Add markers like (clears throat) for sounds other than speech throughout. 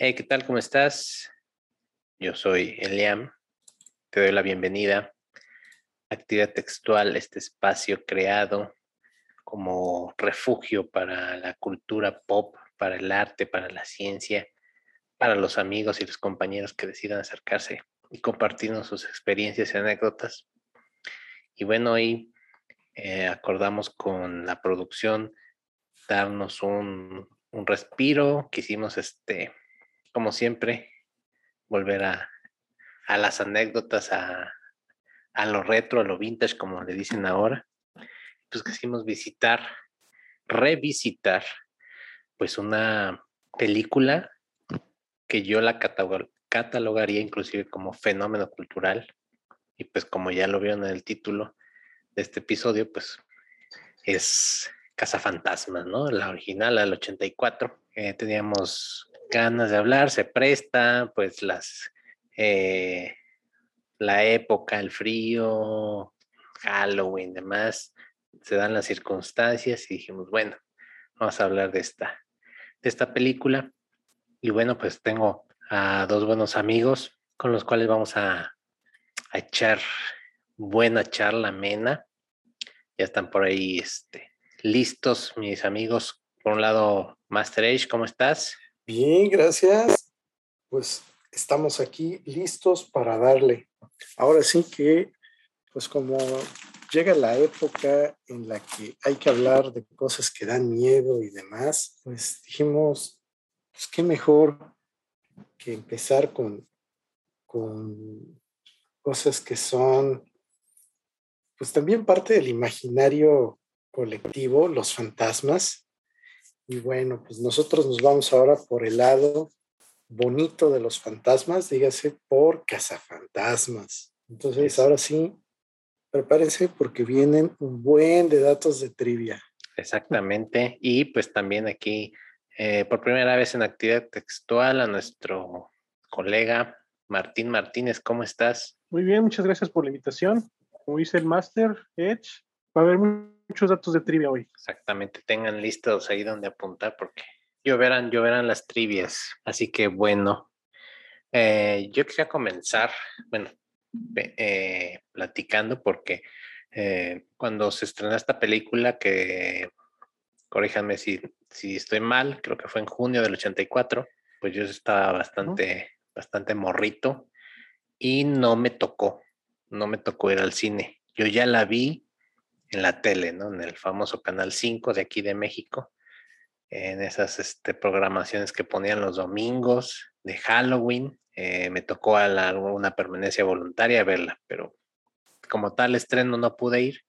Hey, ¿qué tal? ¿Cómo estás? Yo soy Eliam. Te doy la bienvenida Actividad Textual, este espacio creado como refugio para la cultura pop, para el arte, para la ciencia, para los amigos y los compañeros que decidan acercarse y compartirnos sus experiencias y anécdotas. Y bueno, hoy eh, acordamos con la producción darnos un, un respiro, quisimos este como siempre, volver a, las anécdotas, a, lo retro, a lo vintage, como le dicen ahora. Pues quisimos visitar, revisitar, pues una película que yo la catalogaría inclusive como fenómeno cultural. Y pues como ya lo vieron en el título de este episodio, pues es Cazafantasmas, ¿no? La original, la del 84. Eh, teníamos ganas de hablar, se presta, pues las, eh, la época, el frío, Halloween, demás, se dan las circunstancias y dijimos, bueno, vamos a hablar de esta, de esta película. Y bueno, pues tengo a dos buenos amigos con los cuales vamos a, a echar buena charla amena. Ya están por ahí este, listos mis amigos. Por un lado, Master Age, ¿cómo estás? Bien, gracias. Pues estamos aquí listos para darle. Ahora sí que, pues como llega la época en la que hay que hablar de cosas que dan miedo y demás, pues dijimos, pues qué mejor que empezar con, con cosas que son, pues también parte del imaginario colectivo, los fantasmas, y bueno, pues nosotros nos vamos ahora por el lado bonito de los fantasmas, dígase por cazafantasmas. Entonces, ahora sí, prepárense porque vienen un buen de datos de trivia. Exactamente. Y pues también aquí, eh, por primera vez en actividad textual, a nuestro colega Martín Martínez, ¿cómo estás? Muy bien, muchas gracias por la invitación. Como dice el Master Edge, va a haber muchos datos de trivia hoy. Exactamente, tengan listos ahí donde apuntar porque lloverán, lloverán las trivias. Así que bueno, eh, yo quisiera comenzar, bueno, eh, platicando porque eh, cuando se estrenó esta película que, corríjanme si, si estoy mal, creo que fue en junio del 84, pues yo estaba bastante, bastante morrito y no me tocó, no me tocó ir al cine. Yo ya la vi en la tele, ¿no? En el famoso Canal 5 de aquí de México, en esas este, programaciones que ponían los domingos de Halloween. Eh, me tocó a una permanencia voluntaria verla, pero como tal estreno no pude ir,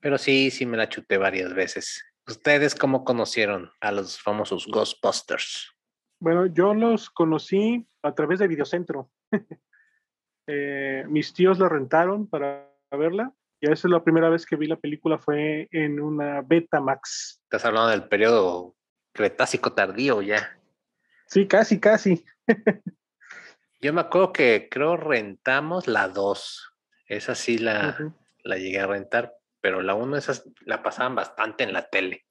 pero sí, sí me la chuté varias veces. ¿Ustedes cómo conocieron a los famosos Ghostbusters? Bueno, yo los conocí a través de Videocentro. (laughs) Eh, mis tíos la rentaron para verla y esa es la primera vez que vi la película fue en una Betamax. Estás hablando del periodo Cretácico tardío ya. Sí, casi, casi. (laughs) Yo me acuerdo que creo rentamos la 2. Esa sí la, la llegué a rentar, pero la 1 esas la pasaban bastante en la tele.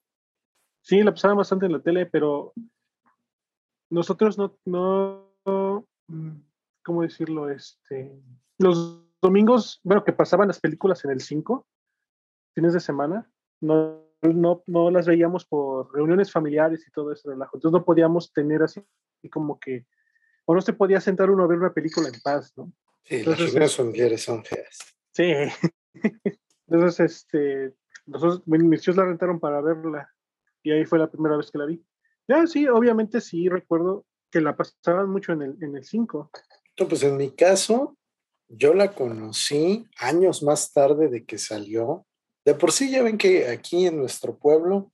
Sí, la pasaban bastante en la tele, pero nosotros no, no, ¿cómo decirlo? Este, los domingos, bueno, que pasaban las películas en el 5, fines de semana, no, no, no las veíamos por reuniones familiares y todo ese relajo. Entonces no podíamos tener así como que, o no se podía sentar uno a ver una película en paz, ¿no? Sí, las reuniones familiares son feas. Sí. (laughs) Entonces, este, nosotros, mis tíos la rentaron para verla y ahí fue la primera vez que la vi. Ya, sí, obviamente sí recuerdo que la pasaban mucho en el, en el 5. Pues en mi caso, yo la conocí años más tarde de que salió. De por sí ya ven que aquí en nuestro pueblo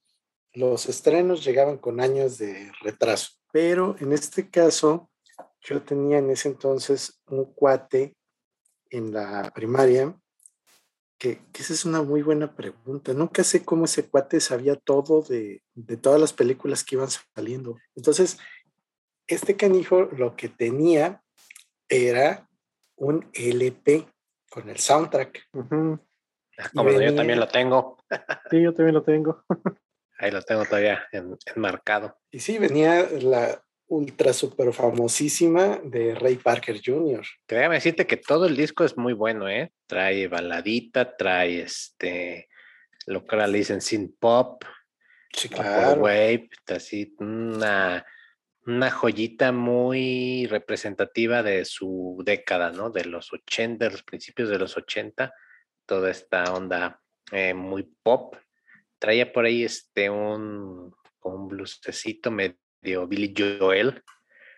los estrenos llegaban con años de retraso, pero en este caso yo tenía en ese entonces un cuate en la primaria, que, esa es una muy buena pregunta. Nunca sé cómo ese cuate sabía todo de, de todas las películas que iban saliendo. Entonces, este canijo lo que tenía era un LP con el soundtrack. Ah, como yo también lo tengo. sí, yo también lo tengo. (laughs) Ahí lo tengo todavía enmarcado. Y sí, venía la, ultra super famosísima de Ray Parker Jr. Déjame decirte que todo el disco es muy bueno, ¿eh? Trae baladita, trae este, lo que ahora le dicen synth pop, Sí, wave, así una, una joyita muy representativa de su década, ¿no? De los 80, de los principios de los 80, toda esta onda eh, muy pop. Traía por ahí este un, un blusecito medio Billy Joel.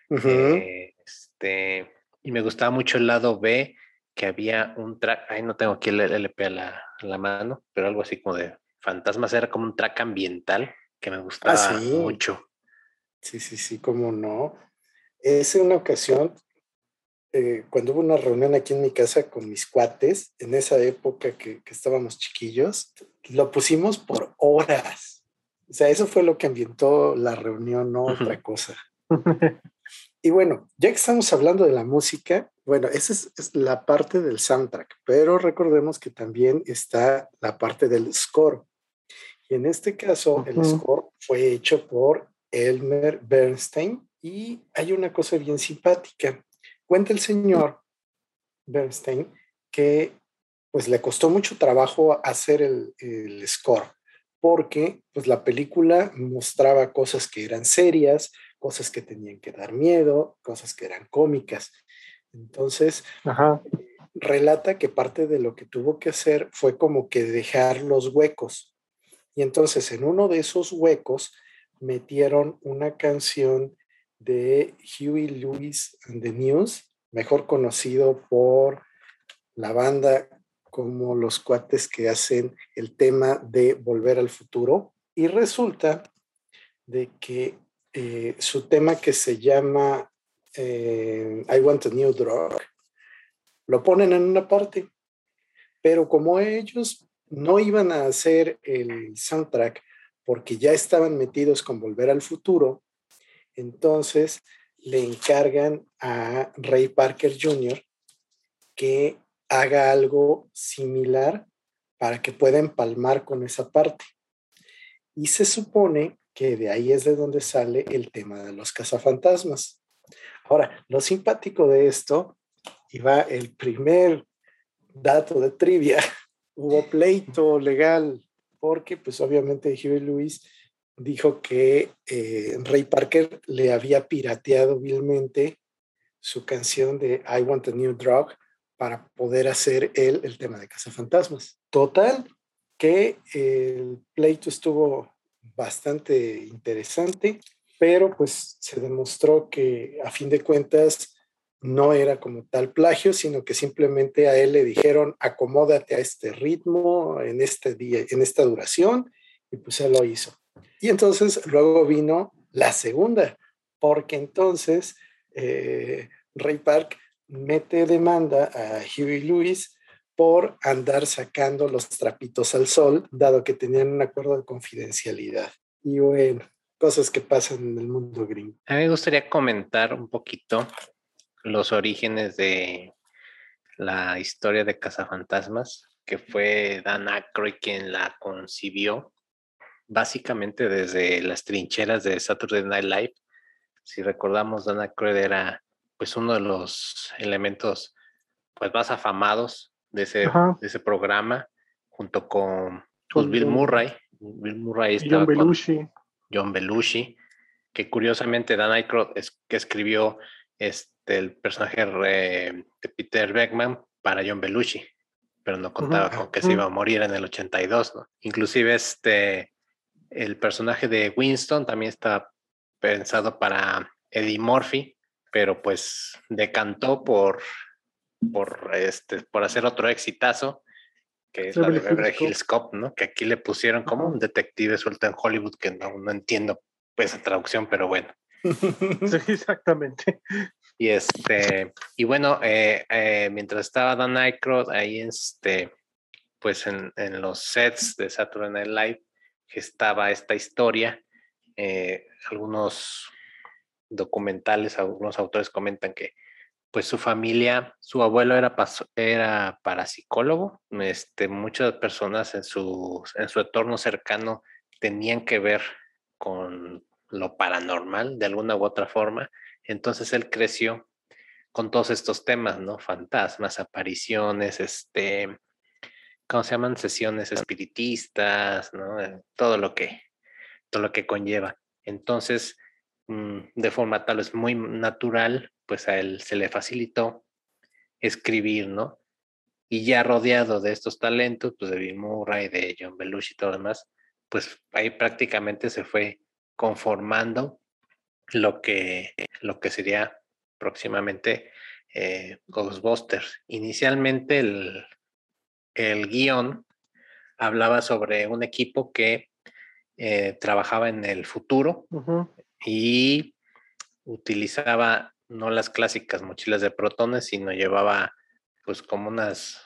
Eh, este, y me gustaba mucho el lado B, que había un track, ahí no tengo aquí el LP a la, la, mano, pero algo así como de fantasmas, era como un track ambiental que me gustaba Ah, sí. mucho. Sí, sí, sí, cómo no. Es una ocasión, eh, cuando hubo una reunión aquí en mi casa con mis cuates, en esa época que, que estábamos chiquillos, lo pusimos por horas. O sea, eso fue lo que ambientó la reunión, no otra cosa. Y bueno, ya que estamos hablando de la música, bueno, esa es, es la parte del soundtrack, pero recordemos que también está la parte del score. Y en este caso, el score fue hecho por Elmer Bernstein y hay una cosa bien simpática. Cuenta el señor Bernstein que pues le costó mucho trabajo hacer el, el score porque pues la película mostraba cosas que eran serias, cosas que tenían que dar miedo, cosas que eran cómicas. Entonces, Ajá. relata que parte de lo que tuvo que hacer fue como que dejar los huecos. Y entonces en uno de esos huecos metieron una canción de Huey Lewis and the News, mejor conocido por la banda como los cuates que hacen el tema de Volver al Futuro. Y resulta de que eh, su tema que se llama eh, I Want a New Drug, lo ponen en una parte, pero como ellos no iban a hacer el soundtrack porque ya estaban metidos con Volver al Futuro, entonces le encargan a Ray Parker Jr. que haga algo similar para que pueda empalmar con esa parte. Y se supone que de ahí es de donde sale el tema de los cazafantasmas. Ahora, lo simpático de esto, y va el primer dato de trivia, (laughs) hubo pleito legal, porque pues obviamente Huey Lewis dijo que eh, Ray Parker le había pirateado vilmente su canción de I Want a New Drug para poder hacer él el tema de Cazafantasmas. Total, que el pleito estuvo bastante interesante, pero pues se demostró que a fin de cuentas no era como tal plagio, sino que simplemente a él le dijeron acomódate a este ritmo, en este día, en esta duración, y pues él lo hizo. Y entonces luego vino la segunda, porque entonces eh, Ray Park mete demanda a Huey Lewis por andar sacando los trapitos al sol, dado que tenían un acuerdo de confidencialidad. Y bueno, cosas que pasan en el mundo gringo. A mí me gustaría comentar un poquito los orígenes de la historia de Cazafantasmas, que fue Dan Aykroyd quien la concibió, básicamente desde las trincheras de Saturday Night Live. Si recordamos, Dan Aykroyd era pues uno de los elementos pues más afamados de ese, de ese programa, junto con pues, Bill Murray. Bill Murray John Belushi. John Belushi, que curiosamente Dan Aykroyd es que escribió este, el personaje re- de Peter Beckman para John Belushi, pero no contaba con que se iba a morir en el 82, ¿no? Inclusive este, el personaje de Winston también está pensado para Eddie Murphy, pero pues decantó por, por, este, por hacer otro exitazo, que es la de Beverly Hills Beverly Cop. ¿no? Que aquí le pusieron como un detective suelto en Hollywood, que no, no entiendo pues, esa traducción, pero bueno. (laughs) Sí, exactamente. Y este, y bueno, eh, eh, mientras estaba Dan Aykroyd ahí, este, pues en, en los sets de Saturday Night Live, estaba esta historia. eh, algunos documentales, algunos autores comentan que pues su familia, su abuelo era, era parapsicólogo, este, muchas personas en su, en su entorno cercano tenían que ver con lo paranormal de alguna u otra forma. Entonces él creció con todos estos temas, ¿no? Fantasmas, apariciones, este, ¿cómo se llaman? Sesiones espiritistas, ¿no? Eh, todo lo que, todo lo que conlleva. Entonces, mm, de forma tal vez muy natural, pues a él se le facilitó escribir, ¿no? Y ya rodeado de estos talentos, pues de Bill Murray, de John Belushi y todo lo demás, pues ahí prácticamente se fue conformando lo que, lo que sería próximamente eh, Ghostbusters. Inicialmente el, el guion hablaba sobre un equipo que eh, trabajaba en el futuro y utilizaba no las clásicas mochilas de protones, sino llevaba pues como unas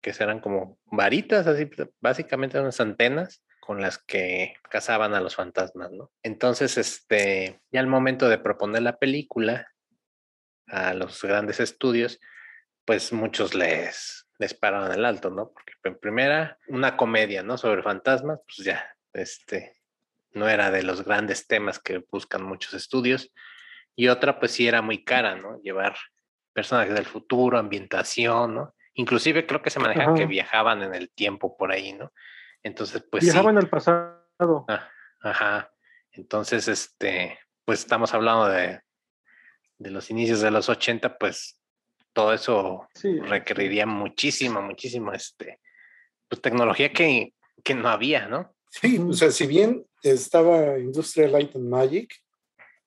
que serán como varitas, así básicamente unas antenas con las que cazaban a los fantasmas, ¿no? Entonces, este, ya al momento de proponer la película a los grandes estudios, pues muchos les, les paraban el alto, ¿no? Porque en primera, una comedia, ¿no? Sobre fantasmas, pues ya, este, no era de los grandes temas que buscan muchos estudios. Y otra, pues sí era muy cara, ¿no? Llevar personajes del futuro, ambientación, ¿no? Inclusive creo que se maneja que viajaban en el tiempo por ahí, ¿no? Entonces, pues. Viajaban al pasado. Ah, ajá. Entonces, este, pues estamos hablando de, de los inicios de los 80, pues todo eso requeriría muchísimo, muchísimo, este, pues tecnología que, que no había, ¿no? Sí, o sea, si bien estaba Industrial Light and Magic,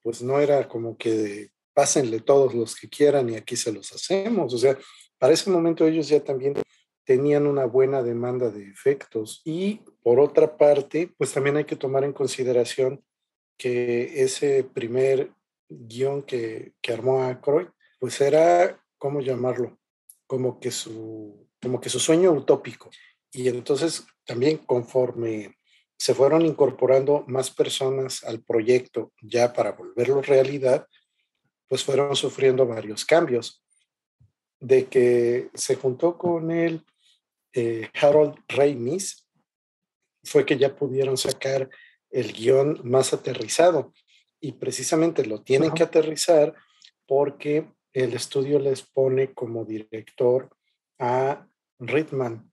pues no era como que pásenle todos los que quieran y aquí se los hacemos. O sea, para ese momento ellos ya también tenían una buena demanda de efectos. Y por otra parte, pues también hay que tomar en consideración que ese primer guion que, que armó Aykroyd, pues era, ¿cómo llamarlo? Como que su, como que su sueño utópico. Y entonces también conforme se fueron incorporando más personas al proyecto ya para volverlo realidad, pues fueron sufriendo varios cambios. De que se juntó con él eh, Harold Ramis, fue que ya pudieron sacar el guion más aterrizado. Y precisamente lo tienen que aterrizar porque el estudio les pone como director a Ritman,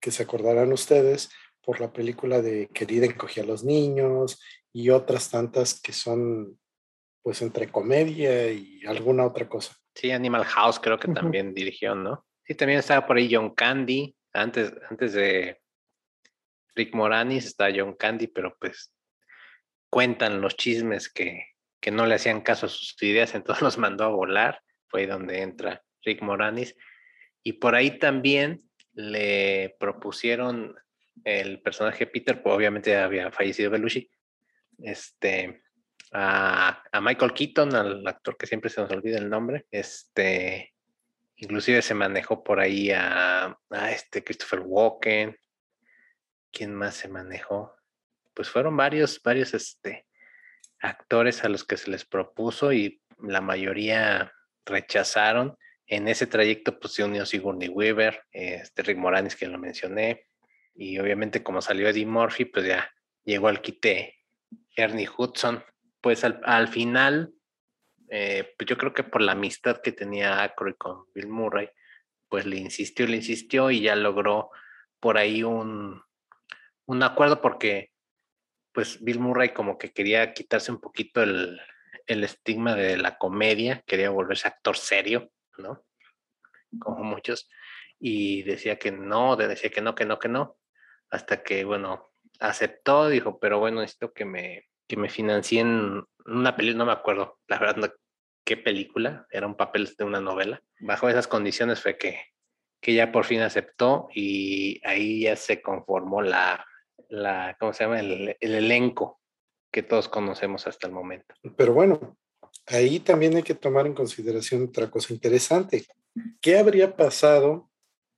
que se acordarán ustedes por la película de Querida encogía a los niños y otras tantas que son pues entre comedia y alguna otra cosa. Sí, Animal House creo que también dirigió, ¿no? Sí, también estaba por ahí John Candy, antes, antes de Rick Moranis está John Candy, pero pues cuentan los chismes que, que no le hacían caso a sus ideas, (laughs) entonces los mandó a volar, fue ahí donde entra Rick Moranis. Y por ahí también le propusieron el personaje Peter, pues obviamente había fallecido Belushi, este, a, a, Michael Keaton, al actor que siempre se nos olvida el nombre, este, inclusive se manejó por ahí a, este Christopher Walken, ¿quién más se manejó? Pues fueron varios, varios este, actores a los que se les propuso y la mayoría rechazaron. En ese trayecto pues se unió Sigourney Weaver, este Rick Moranis que lo mencioné, y obviamente como salió Eddie Murphy, pues ya llegó al quite Ernie Hudson. Pues al, final, eh, pues yo creo que por la amistad que tenía Aykroyd con Bill Murray, pues le insistió, le insistió y ya logró por ahí un, un acuerdo porque pues Bill Murray como que quería quitarse un poquito el, el estigma de la comedia, quería volverse actor serio, ¿no? Como muchos, y decía que no, decía que no, que no, que no hasta que, bueno, aceptó, dijo, pero bueno, necesito que me, que me financien una película, no me acuerdo, la verdad, qué película, era un papel de una novela. Bajo esas condiciones fue que, que ya por fin aceptó y ahí ya se conformó la, la ¿cómo se llama? El, el elenco que todos conocemos hasta el momento. Pero bueno, ahí también hay que tomar en consideración otra cosa interesante. ¿Qué habría pasado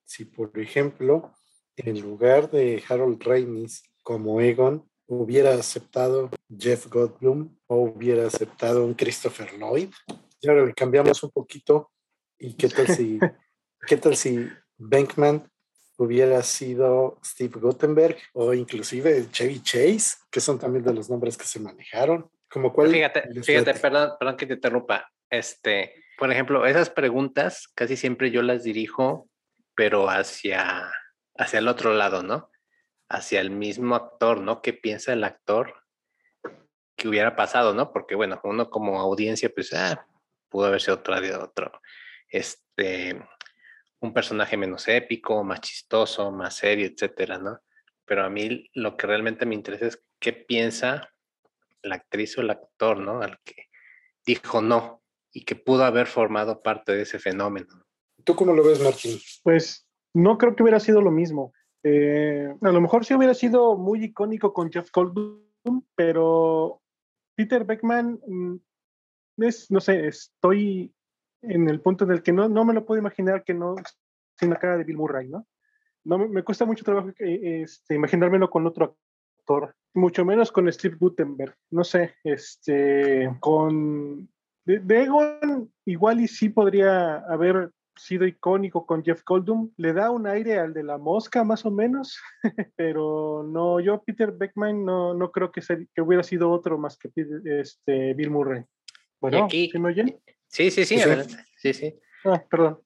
si, por ejemplo, en lugar de Harold Ramis como Egon, hubiera aceptado Jeff Goldblum o hubiera aceptado un Christopher Lloyd. Y ahora le cambiamos un poquito. ¿Y qué tal si, (laughs) qué tal si Bankman hubiera sido Steve Guttenberg o inclusive Chevy Chase, que son también de los nombres que se manejaron? Como cuál fíjate, fíjate, perdón, perdón que te interrumpa. Este, por ejemplo, esas preguntas casi siempre yo las dirijo, pero hacia, hacia el otro lado, ¿no? Hacia el mismo actor, ¿no? ¿Qué piensa el actor que hubiera pasado, ¿no? Porque, bueno, uno como audiencia, pues, ah, pudo haber sido otro, otro, este, un personaje menos épico, más chistoso, más serio, etcétera, ¿no? Pero a mí lo que realmente me interesa es qué piensa la actriz o el actor, ¿no? Al que dijo no y que pudo haber formado parte de ese fenómeno. ¿Tú cómo lo ves, Martín? Pues no creo que hubiera sido lo mismo. Eh, a lo mejor sí hubiera sido muy icónico con Jeff Goldblum, pero Peter Beckman, mm, es, no sé, estoy en el punto en el que no, no me lo puedo imaginar que no sin la cara de Bill Murray, ¿no? no me, cuesta mucho trabajo este, imaginármelo con otro actor, mucho menos con Steve Gutenberg, no sé, este, con Egon igual y sí podría haber sido icónico con Jeff Goldblum, le da un aire al de la mosca más o menos, (laughs) pero no, yo Peter Beckman no, no creo que, que hubiera sido otro más que este, Bill Murray. Bueno, ¿sí me oyen? Sí, sí, sí, sí, sí. Ah, perdón,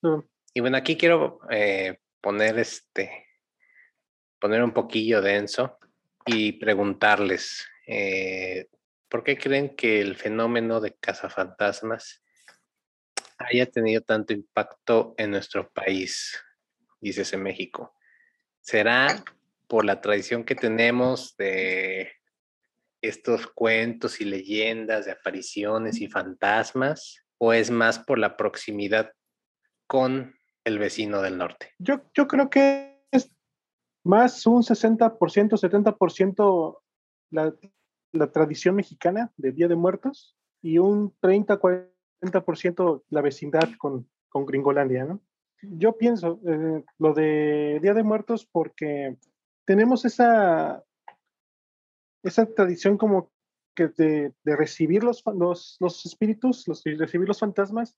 Y bueno, aquí quiero eh, poner este, poner un poquillo denso y preguntarles, eh, ¿por qué creen que el fenómeno de cazafantasmas haya tenido tanto impacto en nuestro país, dices en México? ¿Será por la tradición que tenemos de estos cuentos y leyendas de apariciones y fantasmas? o es más por la proximidad con el vecino del norte? Yo, yo creo que es más un 60%, 70% la, la tradición mexicana de Día de Muertos y un 30, 40% la vecindad con, con Gringolandia, ¿no? Yo pienso eh, lo de Día de Muertos porque tenemos esa, esa tradición como que de, recibir los, los, espíritus, los, recibir los fantasmas,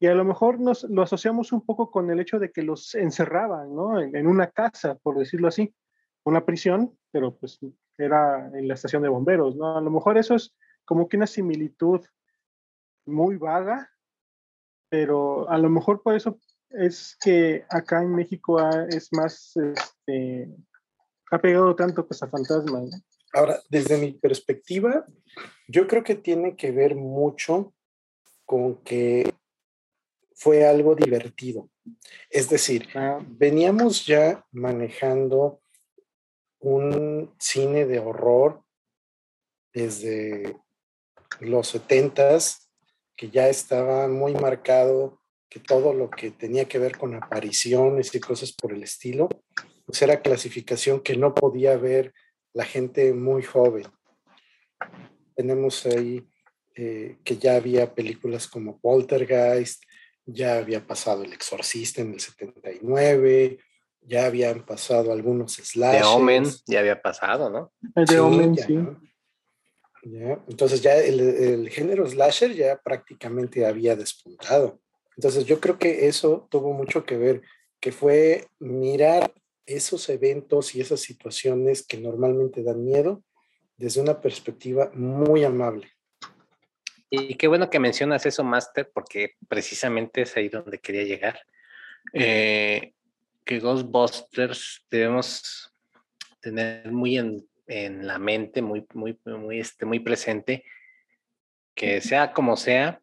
y a lo mejor nos lo asociamos un poco con el hecho de que los encerraban, ¿no? En, una casa, por decirlo así, una prisión, pero pues era en la estación de bomberos, ¿no? A lo mejor eso es como que una similitud muy vaga, pero a lo mejor por eso es que acá en México es más, este, ha pegado tanto pues a fantasmas, ¿no? Ahora, desde mi perspectiva, yo creo que tiene que ver mucho con que fue algo divertido. Es decir, ah. veníamos ya manejando un cine de horror desde los setentas, que ya estaba muy marcado que todo lo que tenía que ver con apariciones y cosas por el estilo, pues era clasificación que no podía ver la gente muy joven. Tenemos ahí eh, que ya había películas como Poltergeist, ya había pasado El Exorcista en el 79, ya habían pasado algunos slashers. The Omen ya había pasado, ¿no? The Omen, sí. Entonces ya el, el, género slasher ya prácticamente había despuntado. Entonces yo creo que eso tuvo mucho que ver, que fue mirar esos eventos y esas situaciones que normalmente dan miedo desde una perspectiva muy amable. Y qué bueno que mencionas eso, Master, porque precisamente es ahí donde quería llegar. Eh, que Ghostbusters debemos tener muy en, en, la mente, muy, muy, muy, este, muy presente, que sea como sea,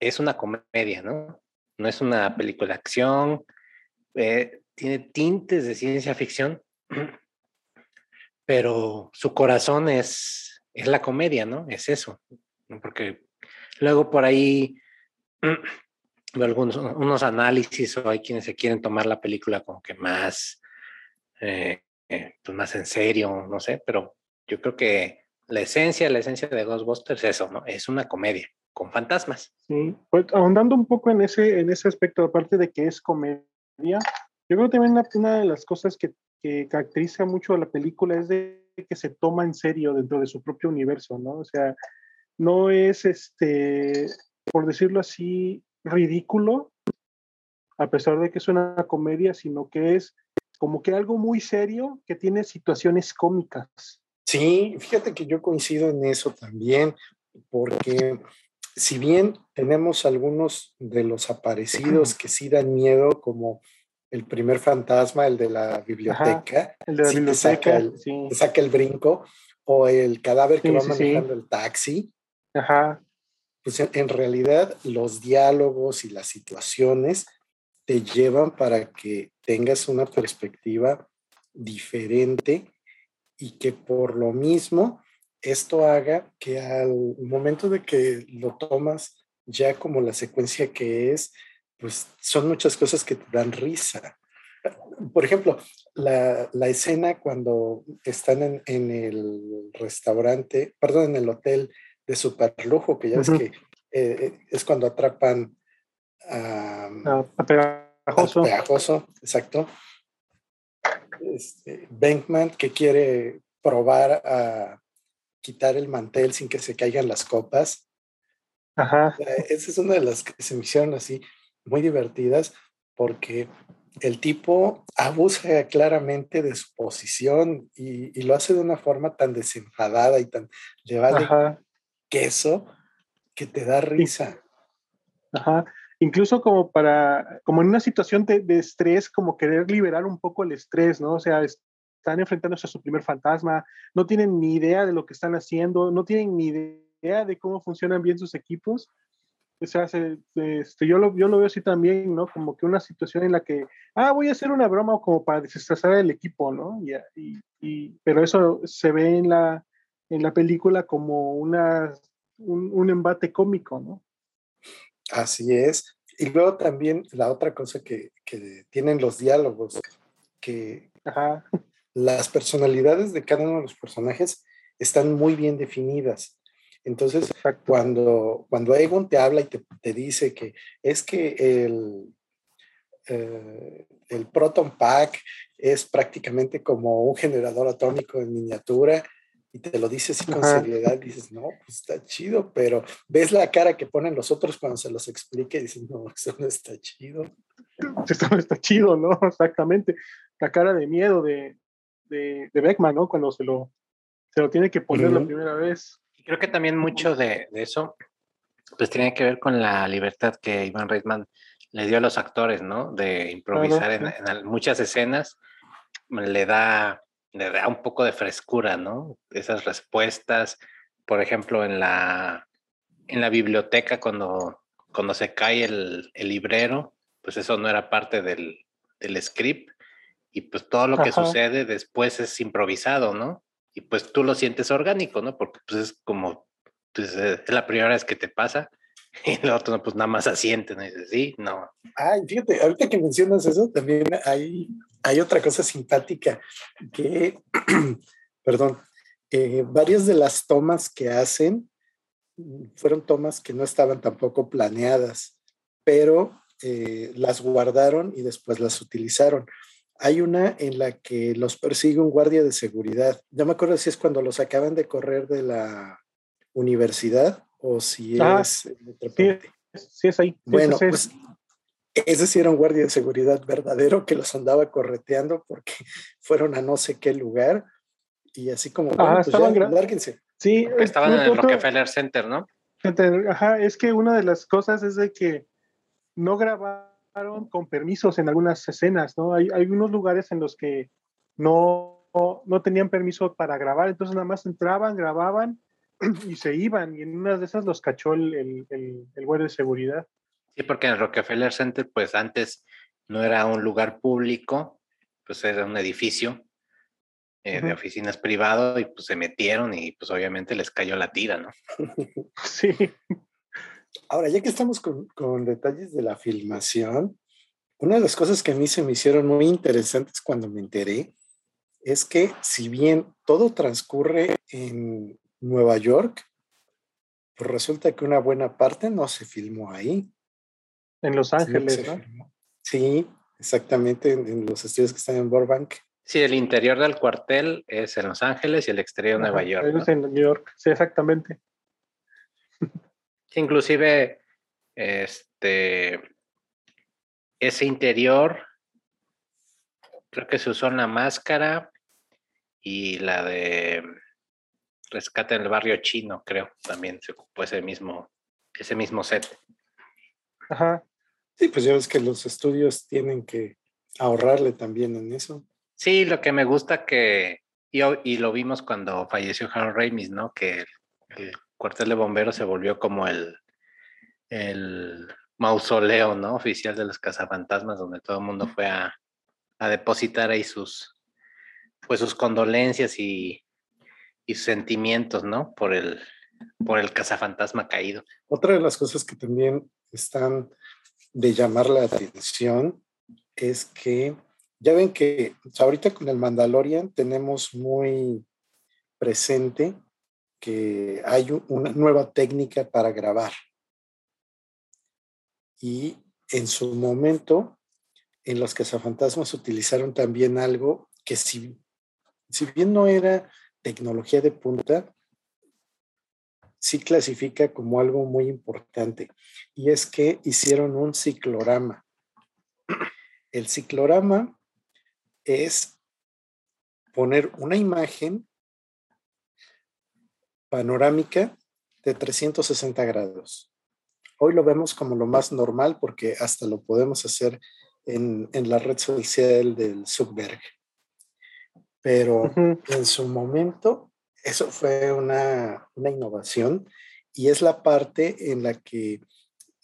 es una comedia, ¿no? No es una película de acción, eh, tiene tintes de ciencia ficción, (clears throat) pero su corazón es, es la comedia, ¿no? Es eso. Porque luego por ahí (clears throat) algunos unos análisis o hay quienes se quieren tomar la película como que más, eh, pues más en serio, no sé, pero yo creo que la esencia, la esencia de Ghostbusters es eso, ¿no? Es una comedia con fantasmas. Sí, pues ahondando un poco en ese, en ese aspecto, aparte de que es comedia, yo creo que también una, de las cosas que, caracteriza mucho a la película es de que se toma en serio dentro de su propio universo, ¿no? O sea, no es, este, por decirlo así, ridículo, a pesar de que es una comedia, sino que es como que algo muy serio que tiene situaciones cómicas. Sí, fíjate que yo coincido en eso también, porque si bien tenemos algunos de los aparecidos (clears throat) que sí dan miedo, como el primer fantasma, el de la biblioteca, el de la sí te biblioteca, saca el, sí. te saca el brinco, o el cadáver que va manejando el taxi, Ajá, pues en, en realidad los diálogos y las situaciones te llevan para que tengas una perspectiva diferente y que por lo mismo esto haga que al momento de que lo tomas ya como la secuencia que es, pues son muchas cosas que te dan risa. Por ejemplo, la, la escena cuando están en, en el restaurante, perdón, en el hotel de superlujo, que ya ves Ujú. que eh, es cuando atrapan a, ah, pegajoso, exacto. Este, Bankman que quiere probar a quitar el mantel sin que se caigan las copas. Ajá, Eh, Esa es una de las que se me hicieron así muy divertidas porque el tipo abusa claramente de su posición y, y lo hace de una forma tan desenfadada y tan le vale ajá, queso que te da risa. ajá. Incluso como para, como en una situación de, de estrés, como querer liberar un poco el estrés, ¿no? O sea, están enfrentándose a su primer fantasma, no tienen ni idea de lo que están haciendo, no tienen ni idea de cómo funcionan bien sus equipos. O sea, se- este, yo, lo, yo lo veo así también, ¿no? Como que una situación en la que, ah, voy a hacer una broma como para desestresar el equipo, ¿no? Y, y, y- pero eso se ve en la, en la película como una, un, un embate cómico, ¿no? Así es. Y luego también la otra cosa que, que tienen los diálogos, que Ajá, las personalidades de cada uno de los personajes están muy bien definidas. Entonces, exacto. cuando, cuando Egon te habla y te, te dice que es que el, eh, el Proton Pack es prácticamente como un generador atómico en miniatura y te lo dice así con Ajá. seriedad, dices, no, pues está chido, pero ves la cara que ponen los otros cuando se los explique y dices, no, eso no está chido. (laughs) Esto no está chido, ¿no? Exactamente. La cara de miedo de, de, de Beckman, ¿no? Cuando se lo, se lo tiene que poner la Ujú. primera vez. Creo que también mucho de, de eso, pues tiene que ver con la libertad que Iván Reitman le dio a los actores, ¿no? De improvisar en, Claro, en al- muchas escenas, le da, le da un poco de frescura, ¿no? Esas respuestas, por ejemplo, en la, en la biblioteca cuando, cuando se cae el, el librero, pues eso no era parte del, del script y pues todo lo que Ajá. sucede después es improvisado, ¿no? Y pues tú lo sientes orgánico, ¿no? Porque pues es como, pues eh, es la primera vez que te pasa (laughs) y el otro pues nada más asiente, ¿no? Y dices, sí, no. Ay, fíjate, ahorita que mencionas eso, también hay, hay otra cosa simpática que, (clears throat) perdón, eh, varias de las tomas que hacen fueron tomas que no estaban tampoco planeadas, pero eh, las guardaron y después las utilizaron. Hay una en la que los persigue un guardia de seguridad. No me acuerdo si es cuando los acaban de correr de la universidad o si Ah, es en otra Sí, parte. sí es ahí. Bueno, pues ese sí era un guardia de seguridad verdadero que los andaba correteando porque (laughs) fueron a no sé qué lugar y así como, bueno, Ah, pues estaban ya, lárguense. Sí, Porque es- estaban en el otro- Rockefeller Center, ¿no? Ajá, es que una de las cosas es de que no grabaron con permisos en algunas escenas, ¿no? Hay, hay unos lugares en los que no, no tenían permiso para grabar, entonces nada más entraban, grababan (clears throat) y se iban, y en una de esas los cachó el, el, el, el guardia de seguridad. Sí, porque en el Rockefeller Center, pues antes no era un lugar público, pues era un edificio eh, de Ujú. oficinas privado y pues se metieron y pues obviamente les cayó la tira, ¿no? (laughs) Sí, Ahora, ya que estamos con, con detalles de la filmación, una de las cosas que a mí se me hicieron muy interesantes cuando me enteré es que si bien todo transcurre en Nueva York, pues resulta que una buena parte no se filmó ahí. en Los Ángeles, filmó- Sí, exactamente, en, en los estudios que están en Burbank. Sí, el interior del cuartel es en Los Ángeles y el exterior en Nueva York. en New York, sí, exactamente. Sí, Inclusive, este, ese interior, creo que se usó una máscara y la de Rescate en el barrio chino, creo, también se ocupó ese mismo, ese mismo set. Ajá. Sí, pues ya ves que los estudios tienen que ahorrarle también en eso. Sí, lo que me gusta que, y, y lo vimos cuando falleció Harold Ramis, ¿no? Que el, el, cuartel de bomberos se volvió como el, el mausoleo, ¿no? Oficial de los cazafantasmas, donde todo el mundo fue a, a depositar ahí sus, pues sus condolencias y, y sentimientos, ¿no? Por el, por el cazafantasma caído. Otra de las cosas que también están de llamar la atención es que ya ven que ahorita con el Mandalorian tenemos muy presente que hay una nueva técnica para grabar. Y en su momento, en los cazafantasmas utilizaron también algo que si, si bien no era tecnología de punta, sí clasifica como algo muy importante. Y es que hicieron un ciclorama. El ciclorama es poner una imagen panorámica de 360 grados. Hoy lo vemos como lo más normal porque hasta lo podemos hacer en, la red social del Zuckerberg. Pero uh -huh. en su momento, eso fue una, una innovación y es la parte en la que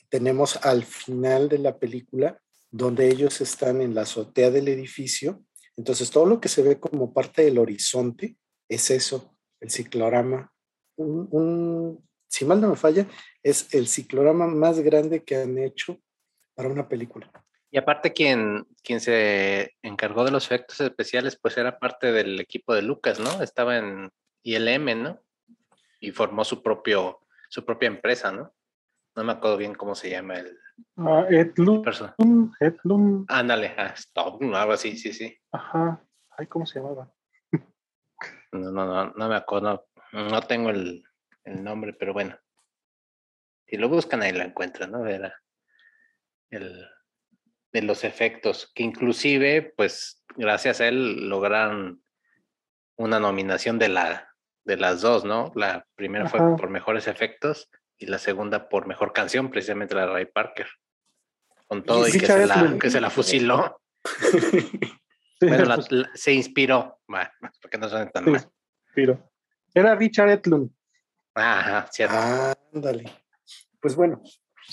tenemos al final de la película donde ellos están en la azotea del edificio. Entonces, todo lo que se ve como parte del horizonte es eso, el ciclorama. Un, un, si mal no me falla, es el ciclorama más grande que han hecho para una película. Y aparte, quien, quien se encargó de los efectos especiales, pues era parte del equipo de Lucas, ¿no? Estaba en ILM, ¿no? Y formó su propio, su propia empresa, ¿no? No me acuerdo bien cómo se llama el. Uh, Edlum. Edlum. Ándale, ah, stop, algo así, sí, sí. Ajá. Ay, ¿cómo se llamaba? No, no, no, no me acuerdo. No, no tengo el, el, nombre, pero bueno. Si lo buscan ahí lo encuentran, ¿no? Era el de los efectos, que inclusive, pues, gracias a él lograron una nominación de la de las dos, ¿no? La primera Ajá. fue por mejores efectos y la segunda por mejor canción, precisamente la de Ray Parker. Con todo y, y que, se la, que, se la, fusiló. (laughs) bueno, la, la, se inspiró. Bueno, porque no son tan se mal. Inspiró. Era Richard Etlund. Ajá, cierto. Ándale. Pues bueno,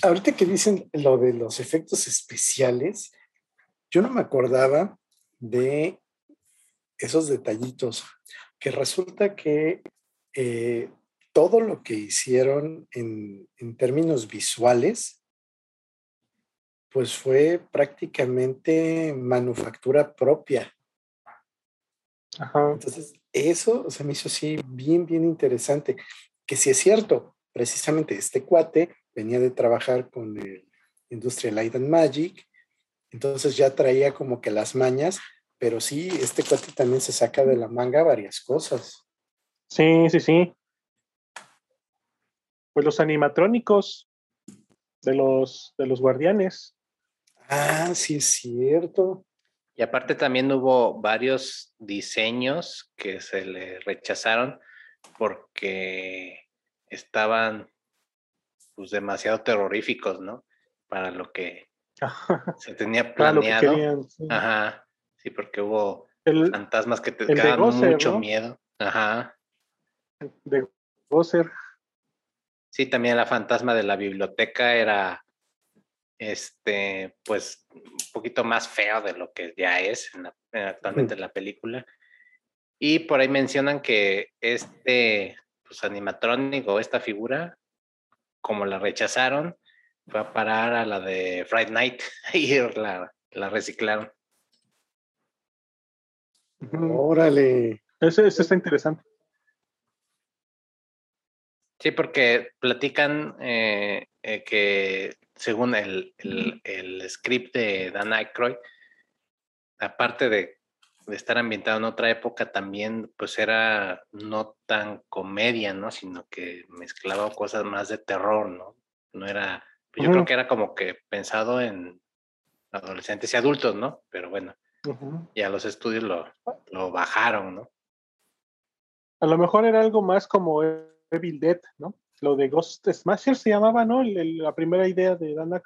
ahorita que dicen lo de los efectos especiales, yo no me acordaba de esos detallitos, que resulta que eh, todo lo que hicieron en, en, términos visuales, pues fue prácticamente manufactura propia. Ajá. Entonces, eso se me hizo así bien, bien interesante, que si es cierto, precisamente este cuate venía de trabajar con el Industrial Light and Magic, entonces ya traía como que las mañas, pero sí, este cuate también se saca de la manga varias cosas. Sí, sí, sí. Pues los animatrónicos de los, de los guardianes. Ah, sí es cierto. Y aparte también hubo varios diseños que se le rechazaron porque estaban pues demasiado terroríficos, ¿no? Para lo que se tenía planeado. Querían, sí. Ajá. Sí, porque hubo el, fantasmas que te daban mucho ¿no? miedo. Ajá. De Gosser. Sí, también la fantasma de la biblioteca era este, pues, un poquito más feo de lo que ya es en la, actualmente en la película. Y por ahí mencionan que este pues, animatrónico, esta figura, como la rechazaron, fue a parar a la de Friday Night (laughs) y la, la reciclaron. Órale. Ese, ese, está interesante. Sí, porque platican eh, eh, que según el, el, el, script de Dan Aykroyd, aparte de, de, estar ambientado en otra época, también pues era no tan comedia, ¿no? Sino que mezclaba cosas más de terror, ¿no? No era, pues, yo uh -huh. creo que era como que pensado en adolescentes y adultos, ¿no? Pero bueno, uh -huh. ya los estudios lo, lo bajaron, ¿no? A lo mejor era algo más como Evil Dead, ¿no? Lo de Ghost Smasher se llamaba, ¿no? la primera idea de Dana.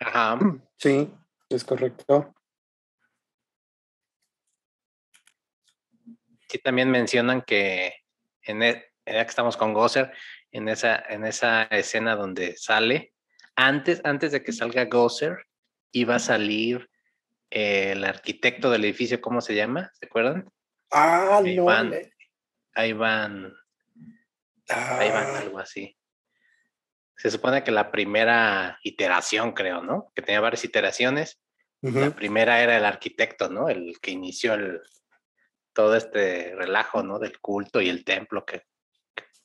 Ajá. (clears throat) Sí, es correcto. Sí, también mencionan que en el, ya que estamos con Gosser, en esa, en esa escena donde sale, antes, antes de que salga Gosser, iba a salir el arquitecto del edificio, ¿cómo se llama? ¿Se acuerdan? Ah, no. ahí van. Ahí van, ah. algo así. Se supone que la primera iteración, creo, ¿no? Que tenía varias iteraciones. La primera era el arquitecto, ¿no? El que inició el, todo este relajo, ¿no? Del culto y el templo que,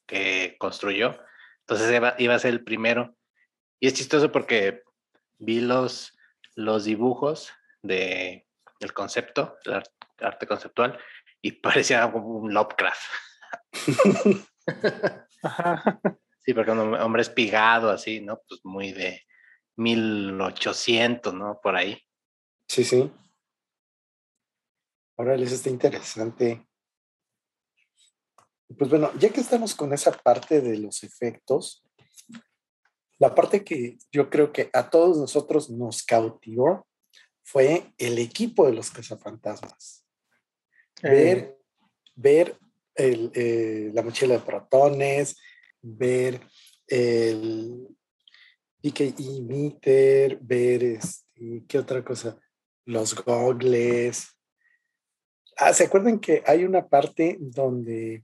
que construyó. Entonces iba, a ser el primero. Y es chistoso porque vi los, los dibujos de, del concepto, el arte conceptual, y (laughs) parecía como un Lovecraft. (laughs) sí, porque un hombre espigado así, ¿no? Pues muy de 1800, ¿no? Por ahí. Sí, sí. Ahora les está interesante. Pues bueno, ya que estamos con esa parte de los efectos, la parte que yo creo que a todos nosotros nos cautivó fue el equipo de los cazafantasmas. Ver, eh. ver eh, la mochila de protones, ver el que Meter, ver este, ¿qué otra cosa? Los gogles. Ah, ¿se acuerdan que hay una parte donde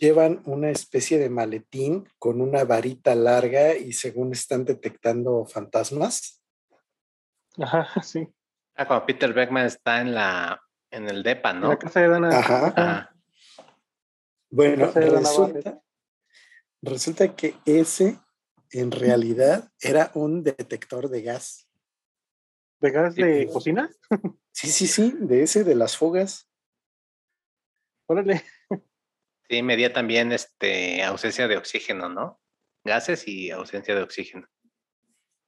llevan una especie de maletín con una varita larga y según están detectando fantasmas? Ajá, (laughs) sí. Ah, cuando Peter Beckman está en la en el DEPA, ¿no? la casa de Dana. Ajá. Bueno, resulta, resulta que ese en realidad era un detector de gas. ¿De gas de cocina? Sí, sí, sí, de ese, de las fugas. Órale. Sí, medía también este, ausencia de oxígeno, ¿no? Gases y ausencia de oxígeno.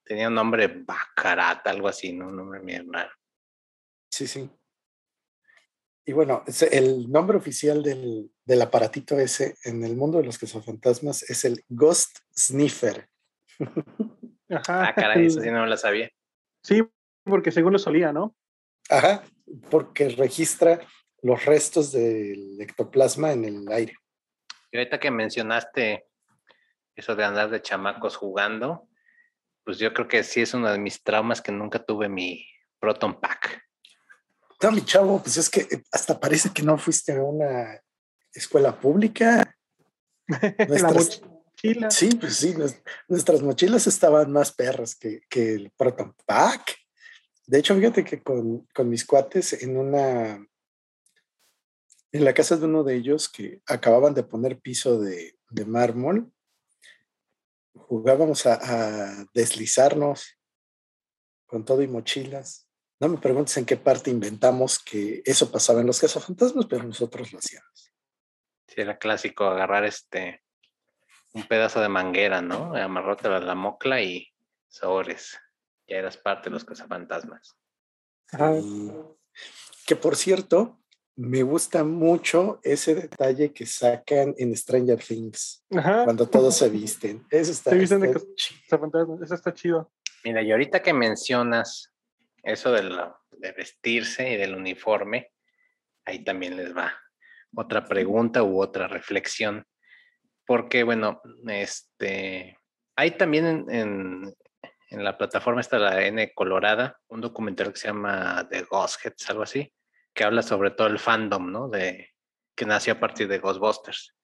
Tenía un nombre Bacarat, algo así, ¿no? Un nombre bien raro. Sí, sí. Y bueno, el nombre oficial del, del, aparatito ese en el mundo de los cazafantasmas es el Ghost Sniffer. Ajá. Ah, caray, eso (laughs) sí no lo sabía. Sí, porque según lo solía, ¿no? Ajá, porque registra los restos del ectoplasma en el aire. Y ahorita que mencionaste eso de andar de chamacos jugando, pues yo creo que sí es uno de mis traumas que nunca tuve mi Proton Pack. No, mi chavo, pues es que hasta parece que no fuiste a una escuela pública. (laughs) Nuestras, mochila. Sí, pues sí, nuestras mochilas estaban más perras que, que el Proton Pack. De hecho, fíjate que con, con, mis cuates en una, en la casa de uno de ellos que acababan de poner piso de, de mármol, jugábamos a, deslizarnos con todo y mochilas. No me preguntes en qué parte inventamos que eso pasaba en los cazafantasmas, pero nosotros lo hacíamos. Sí, era clásico agarrar este un pedazo de manguera, ¿no? Amarrote a la mocla y sobres. Ya eras parte de los cazafantasmas. que por cierto, me gusta mucho ese detalle que sacan en Stranger Things. Cuando todos se visten. Eso está, se visten de cazafantasmas. Eso está chido. Mira, y ahorita que mencionas eso de, de vestirse y del uniforme, ahí también les va otra pregunta u otra reflexión. Porque, bueno, este, hay también en, en, la plataforma está la N Colorada, un documental que se llama The Ghostheads, algo así, que habla sobre todo el fandom, ¿no? De, que nació a partir de Ghostbusters.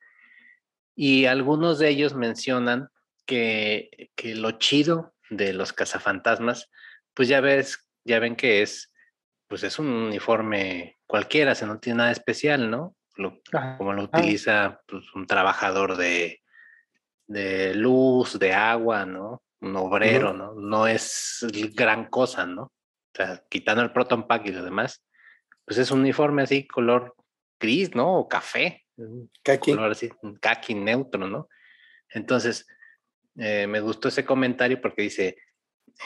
Y algunos de ellos mencionan que, que lo chido de los cazafantasmas, pues ya ves ya ven que es, pues es un uniforme cualquiera, se no tiene nada especial, ¿no? como lo utiliza pues, un trabajador de, de luz, de agua, ¿no? Un obrero, ¿no? No es gran cosa, ¿no? O sea, quitando el Proton Pack y lo demás, pues es un uniforme así, color gris, ¿no? O café. Kaki. Color así, kaki neutro, ¿no? Entonces, eh, me gustó ese comentario porque dice,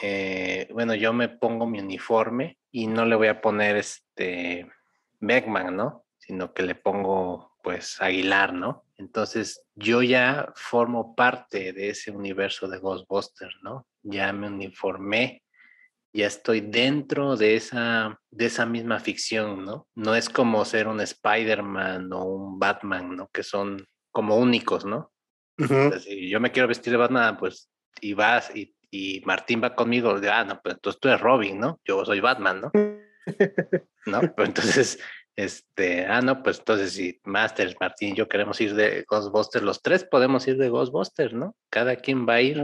eh, bueno, yo me pongo mi uniforme y no le voy a poner este Beckman, ¿no? Sino que le pongo pues Aguilar, ¿no? Entonces yo ya formo parte de ese universo de Ghostbusters, ¿no? Ya me uniformé, ya estoy dentro de esa, de esa misma ficción, ¿no? No es como ser un Spider-Man o un Batman, ¿no? Que son como únicos, ¿no? si yo me quiero vestir de Batman, pues, y vas, y, y Martín va conmigo, ah, no, pues entonces tú eres Robin, ¿no? Yo soy Batman, ¿no? (laughs) ¿No? Pero entonces, este, ah, no, pues entonces si Masters, Martín y yo queremos ir de Ghostbusters, los tres podemos ir de Ghostbusters, ¿no? Cada quien va a ir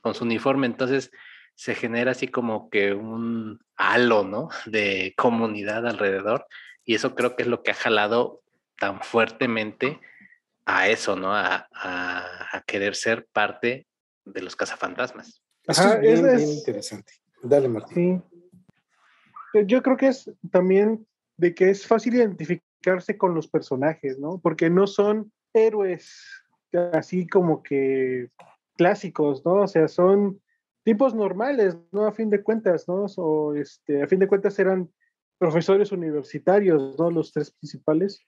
con su uniforme, entonces se genera así como que un halo, ¿no? (laughs) De comunidad alrededor y eso creo que es lo que ha jalado tan fuertemente a eso, ¿no? A, a, querer ser parte de los cazafantasmas. Ajá, es bien, interesante. Dale, Martín. Yo creo que es también de que es fácil identificarse con los personajes, ¿no? Porque no son héroes así como que clásicos, ¿no? O sea, son tipos normales, ¿no? A fin de cuentas, ¿no? O este, a fin de cuentas eran profesores universitarios, ¿no? Los tres principales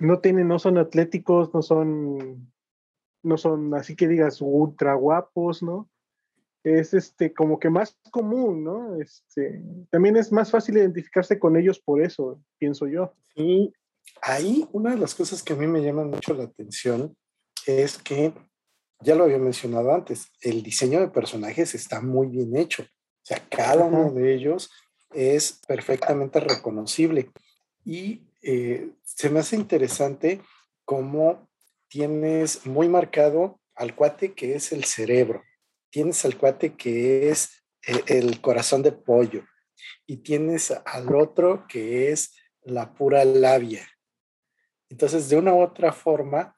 no tienen, no son atléticos, no son, no son así que digas ultra guapos, ¿no? Es este como que más común, ¿no? Este, también es más fácil identificarse con ellos por eso, pienso yo. Y ahí una de las cosas que a mí me llama mucho la atención es que, ya lo había mencionado antes, el diseño de personajes está muy bien hecho. O sea, cada uno de ellos es perfectamente reconocible. Y eh, se me hace interesante cómo tienes muy marcado al cuate que es el cerebro, tienes al cuate que es el, el corazón de pollo y tienes al otro que es la pura labia. Entonces, de una u otra forma,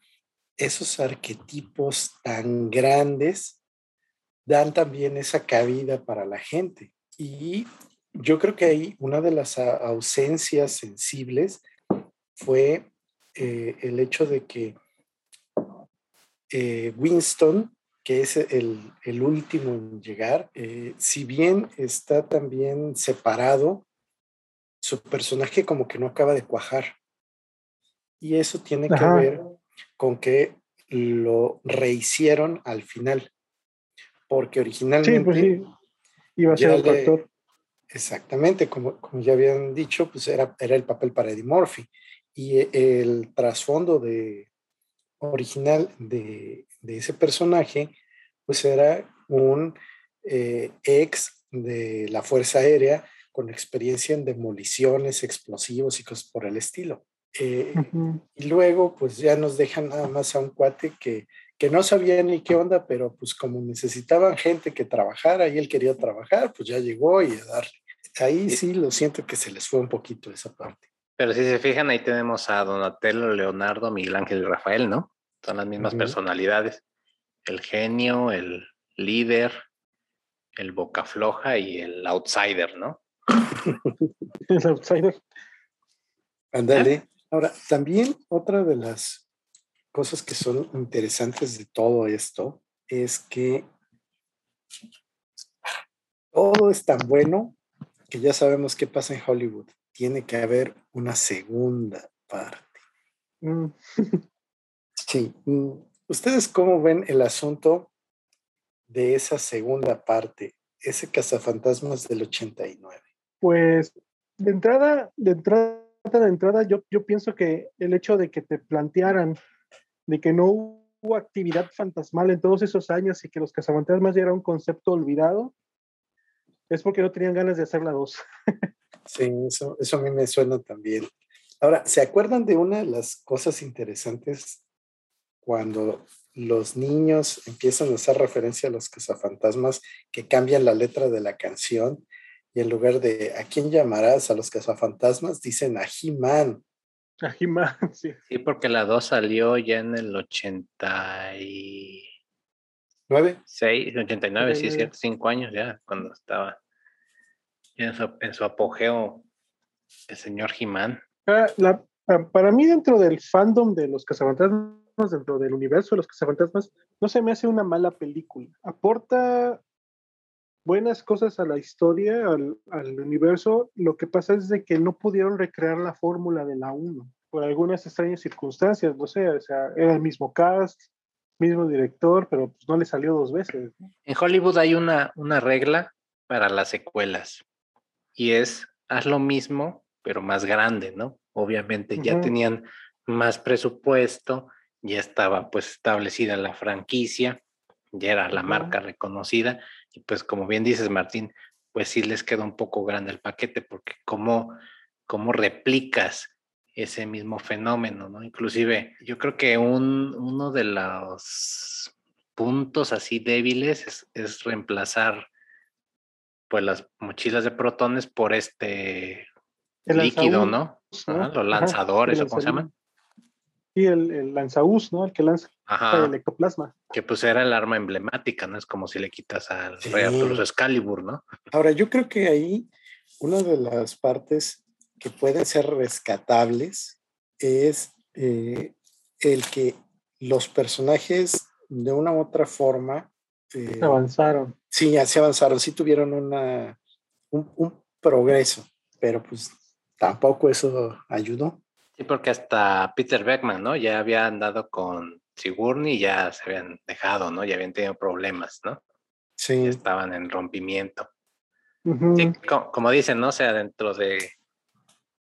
esos arquetipos tan grandes dan también esa cabida para la gente. Y yo creo que ahí una de las ausencias sensibles fue eh, el hecho de que eh, Winston, que es el, último en llegar, eh, si bien está también separado, su personaje como que no acaba de cuajar. Y eso tiene que ver con que lo rehicieron al final. Porque originalmente... Sí, pues sí. Iba a ser el actor. Exactamente, como, como ya habían dicho, pues era, era el papel para Eddie Murphy y el trasfondo de, original de, ese personaje, pues era un eh, ex de la Fuerza Aérea con experiencia en demoliciones, explosivos y cosas por el estilo. Eh, y luego, pues ya nos dejan nada más a un cuate que, que no sabía ni qué onda, pero pues como necesitaban gente que trabajara y él quería trabajar, pues ya llegó y a darle. Ahí sí lo siento que se les fue un poquito esa parte. Pero si se fijan, ahí tenemos a Donatello, Leonardo, Miguel Ángel y Rafael, ¿no? Son las mismas personalidades. El genio, el líder, el boca floja y el outsider, ¿no? (laughs) el outsider. Ándale. Ahora, también otra de las cosas que son interesantes de todo esto es que todo es tan bueno que ya sabemos qué pasa en Hollywood tiene que haber una segunda parte. Mm. (laughs) sí. Mm, ¿Ustedes cómo ven el asunto de esa segunda parte, ese cazafantasmas del 89? Pues de entrada, de entrada, de entrada, yo, yo pienso que el hecho de que te plantearan de que no hubo actividad fantasmal en todos esos años y que los cazafantasmas ya era un concepto olvidado, es porque no tenían ganas de hacer la dos. (laughs) Sí, eso, eso a mí me suena también. Ahora, ¿se acuerdan de una de las cosas interesantes cuando los niños empiezan a hacer referencia a los cazafantasmas que cambian la letra de la canción y en lugar de ¿a quién llamarás a los cazafantasmas? dicen a He-Man. (laughs) A He-Man, (laughs) sí. Sí, porque la 2 salió ya en el 89. ¿Nueve? 6, 89, sí, cierto, cinco años ya, cuando estaba en su, apogeo el señor Jimán. Ah, ah, para mí, dentro del fandom de los cazafantasmas, dentro del universo de los cazafantasmas, no se me hace una mala película. Aporta buenas cosas a la historia, al, universo. Lo que pasa es de que no pudieron recrear la fórmula de la 1. por algunas extrañas circunstancias, no sé, o sea, era el mismo cast, mismo director, pero pues no le salió dos veces. En Hollywood hay una, una regla para las secuelas y es haz lo mismo, pero más grande, ¿no? Obviamente ya tenían más presupuesto, ya estaba pues establecida la franquicia, ya era la marca reconocida y pues como bien dices Martín, pues sí les queda un poco grande el paquete porque cómo, cómo replicas ese mismo fenómeno, ¿no? Inclusive yo creo que un, uno de los puntos así débiles es, reemplazar pues las mochilas de protones por este líquido, ¿no? los lanzadores, o cómo se llaman. Sí, el, el lanzaús, ¿no? El que lanza el ectoplasma. Que pues era el arma emblemática, ¿no? Es como si le quitas al Rey Arturo Excalibur, ¿no? Ahora, yo creo que ahí una de las partes que pueden ser rescatables es eh, el que los personajes de una u otra forma eh, avanzaron. Sí, ya se avanzaron, sí tuvieron una, un, progreso, pero pues tampoco eso ayudó. Sí, porque hasta Peter Beckman, ¿no? Ya había andado con Sigourney y ya se habían dejado, ¿no? Ya habían tenido problemas, ¿no? Sí. estaban en rompimiento. Sí, como, dicen, ¿no? O sea, dentro de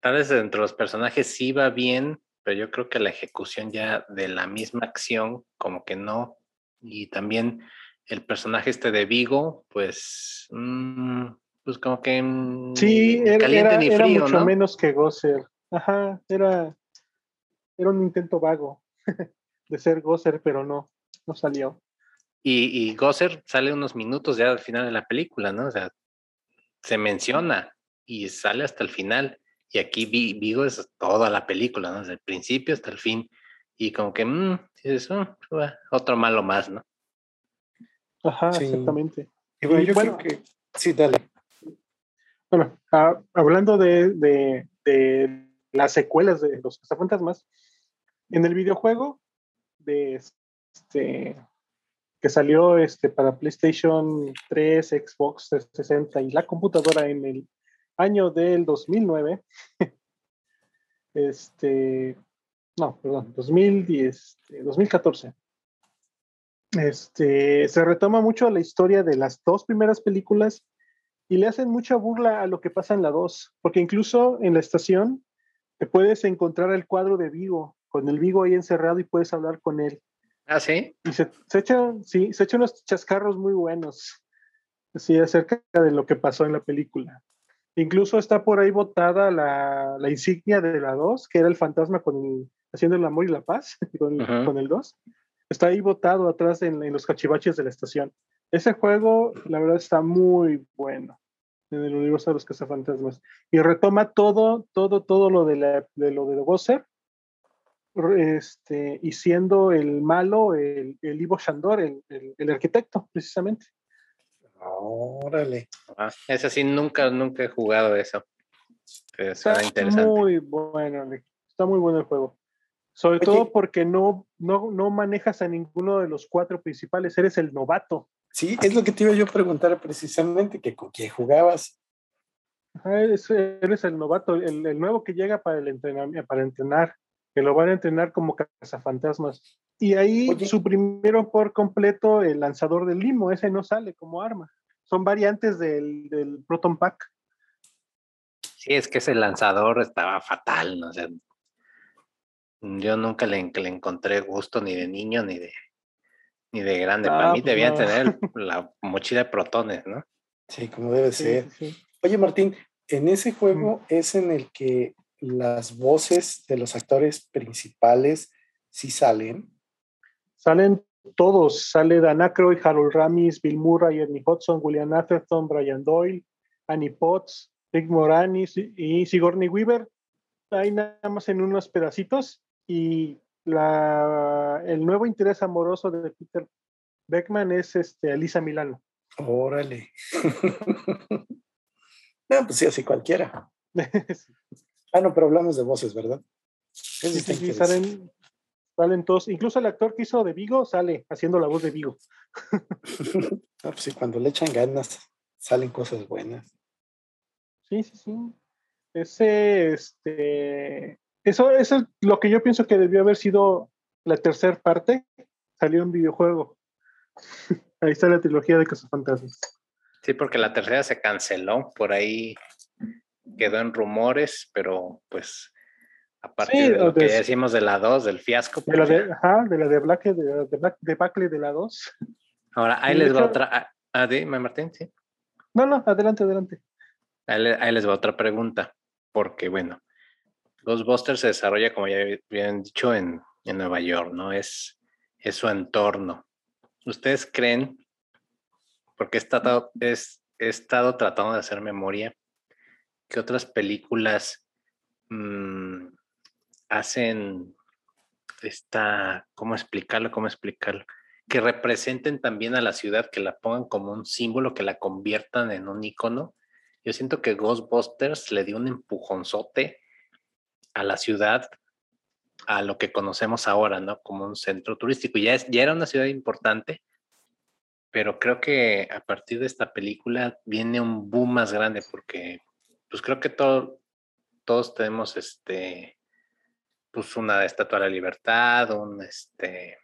tal vez dentro de los personajes sí va bien, pero yo creo que la ejecución ya de la misma acción, como que no. Y también el personaje este de Vigo, pues, mm, pues como que mm, sí, era, caliente ni frío, mucho menos que Gosser. Ajá, era, era un intento vago (laughs) de ser Gosser, pero no, no salió. Y, y Gosser sale unos minutos ya al final de la película, ¿no? O sea, se menciona y sale hasta el final. Y aquí Vigo es toda la película, ¿no? Desde el principio hasta el fin. Y como que, mmm, otro malo más, ¿no? Ajá, exactamente. Y bueno, yo creo que, sí, dale. Bueno, ah, hablando de, de, de, las secuelas de los cazafantasmas, en el videojuego de este que salió este para PlayStation 3, Xbox 360 y la computadora en el año del 2009, (laughs) este, no, perdón, 2010, 2014, este, se retoma mucho la historia de las dos primeras películas y le hacen mucha burla a lo que pasa en la 2, porque incluso en la estación te puedes encontrar el cuadro de Vigo, con el Vigo ahí encerrado y puedes hablar con él. Ah, sí. Y se, se echa, sí, se echa unos chascarros muy buenos, así acerca de lo que pasó en la película. Incluso está por ahí botada la, la insignia de la 2, que era el fantasma con haciendo el amor y la paz, (laughs) con, con el 2. Está ahí botado atrás en, en, los cachivaches de la estación. Ese juego, la verdad, está muy bueno en el universo de los cazafantasmas. Y retoma todo, todo, todo lo de, la, de lo de Gosser, este, y siendo el malo, el, el Ivo Shandor, el, el, el arquitecto, precisamente. Órale. Ah, eso sí, nunca, nunca he jugado eso. está muy bueno, está muy bueno el juego. Sobre todo porque no, no, no manejas a ninguno de los cuatro principales, eres el novato. Sí, es lo que te iba yo a preguntar precisamente, que con quién jugabas. eres, el novato, el, el, nuevo que llega para el entrenamiento, para entrenar, que lo van a entrenar como cazafantasmas. Y ahí suprimieron por completo el lanzador del limo, ese no sale como arma. Son variantes del, del Proton Pack. Sí, es que ese lanzador estaba fatal, ¿no? sé yo nunca le, le, encontré gusto ni de niño ni de ni de grande. Para mí pues debían tener (laughs) la mochila de protones, ¿no? Sí, como debe ser. Oye, Martín, en ese juego es en el que las voces de los actores principales sí salen. Salen todos, sale Dan Aykroyd, Harold Ramis, Bill Murray, Ernie Hudson, William Atherton, Brian Doyle, Annie Potts, Rick Moranis y Sigourney Weaver. Ahí nada más en unos pedacitos. Y la, el nuevo interés amoroso de Peter Beckman es este, Elisa Milano. Órale. (laughs) no, pues sí, así cualquiera. (laughs) Ah, no, pero hablamos de voces, ¿verdad? Sí, sí, salen, salen todos. Incluso el actor que hizo de Vigo sale haciendo la voz de Vigo. (laughs) ah, pues sí, cuando le echan ganas, salen cosas buenas. Sí, sí, sí. Ese, este, Eso, eso es lo que yo pienso que debió haber sido la tercera parte. Salió un videojuego. (laughs) Ahí está la trilogía de Cazafantasmas. Sí, porque la tercera se canceló. Por ahí quedó en rumores, pero pues aparte de lo que decimos de la 2, del fiasco. De la pues de, ajá, de la de Black, de, de, Black, de Bacle de la 2. Ahora, ahí les va otra. Ah, ah, dime, Martín, sí. No, no, adelante, adelante. Ahí, les va otra pregunta, porque bueno, Ghostbusters se desarrolla, como ya habían dicho, en, en Nueva York, ¿no? Es, es su entorno. ¿Ustedes creen, porque he estado, es, he estado tratando de hacer memoria, que otras películas mmm, hacen esta, ¿cómo explicarlo? ¿Cómo explicarlo? Que representen también a la ciudad, que la pongan como un símbolo, que la conviertan en un icono. Yo siento que Ghostbusters le dio un empujonzote a la ciudad, a lo que conocemos ahora, ¿no? Como un centro turístico. Ya, es, ya era una ciudad importante, pero creo que a partir de esta película viene un boom más grande porque pues creo que todo, todos tenemos este, pues una estatua de la libertad, un este,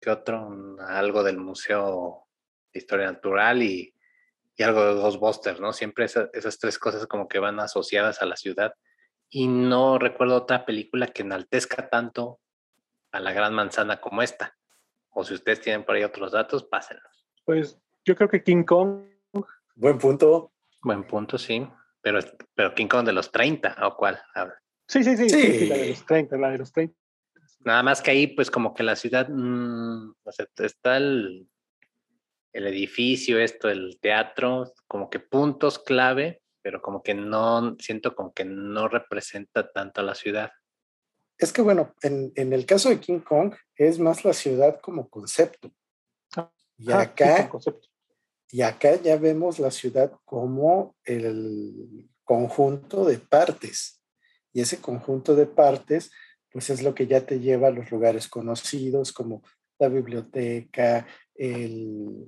¿qué otro? algo del Museo de Historia Natural y, y algo de Ghostbusters, ¿no? Siempre esas tres cosas como que van asociadas a la ciudad. Y no recuerdo otra película que enaltezca tanto a la gran manzana como esta. O si ustedes tienen por ahí otros datos, pásenlos. Pues yo creo que King Kong. Buen punto. Buen punto, sí. Pero, pero King Kong de los 30, ¿o cuál? Sí, sí, sí, sí, la de los 30, la de los 30. Nada más que ahí, pues como que la ciudad, mmm, o sea, está el, el edificio, esto, el teatro, como que puntos clave, pero como que no, siento como que no representa tanto a la ciudad. Es que bueno, en, en el caso de King Kong es más la ciudad como concepto. Ah, y acá, concepto. Y acá ya vemos la ciudad como el conjunto de partes. Y ese conjunto de partes, pues es lo que ya te lleva a los lugares conocidos como la biblioteca, el,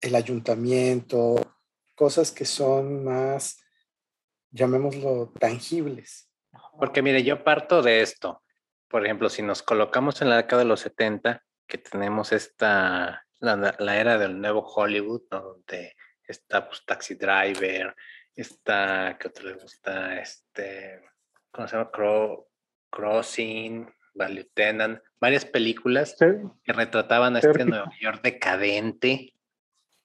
el ayuntamiento, cosas que son más, llamémoslo, tangibles. Porque mire, yo parto de esto. Por ejemplo, si nos colocamos en la década de los 70, que tenemos esta la, era del nuevo Hollywood, donde está pues, Taxi Driver, está, ¿qué otro le gusta? Este, ¿cómo se llama? Crossing, Value Tenant, varias películas que retrataban a este Nueva York decadente,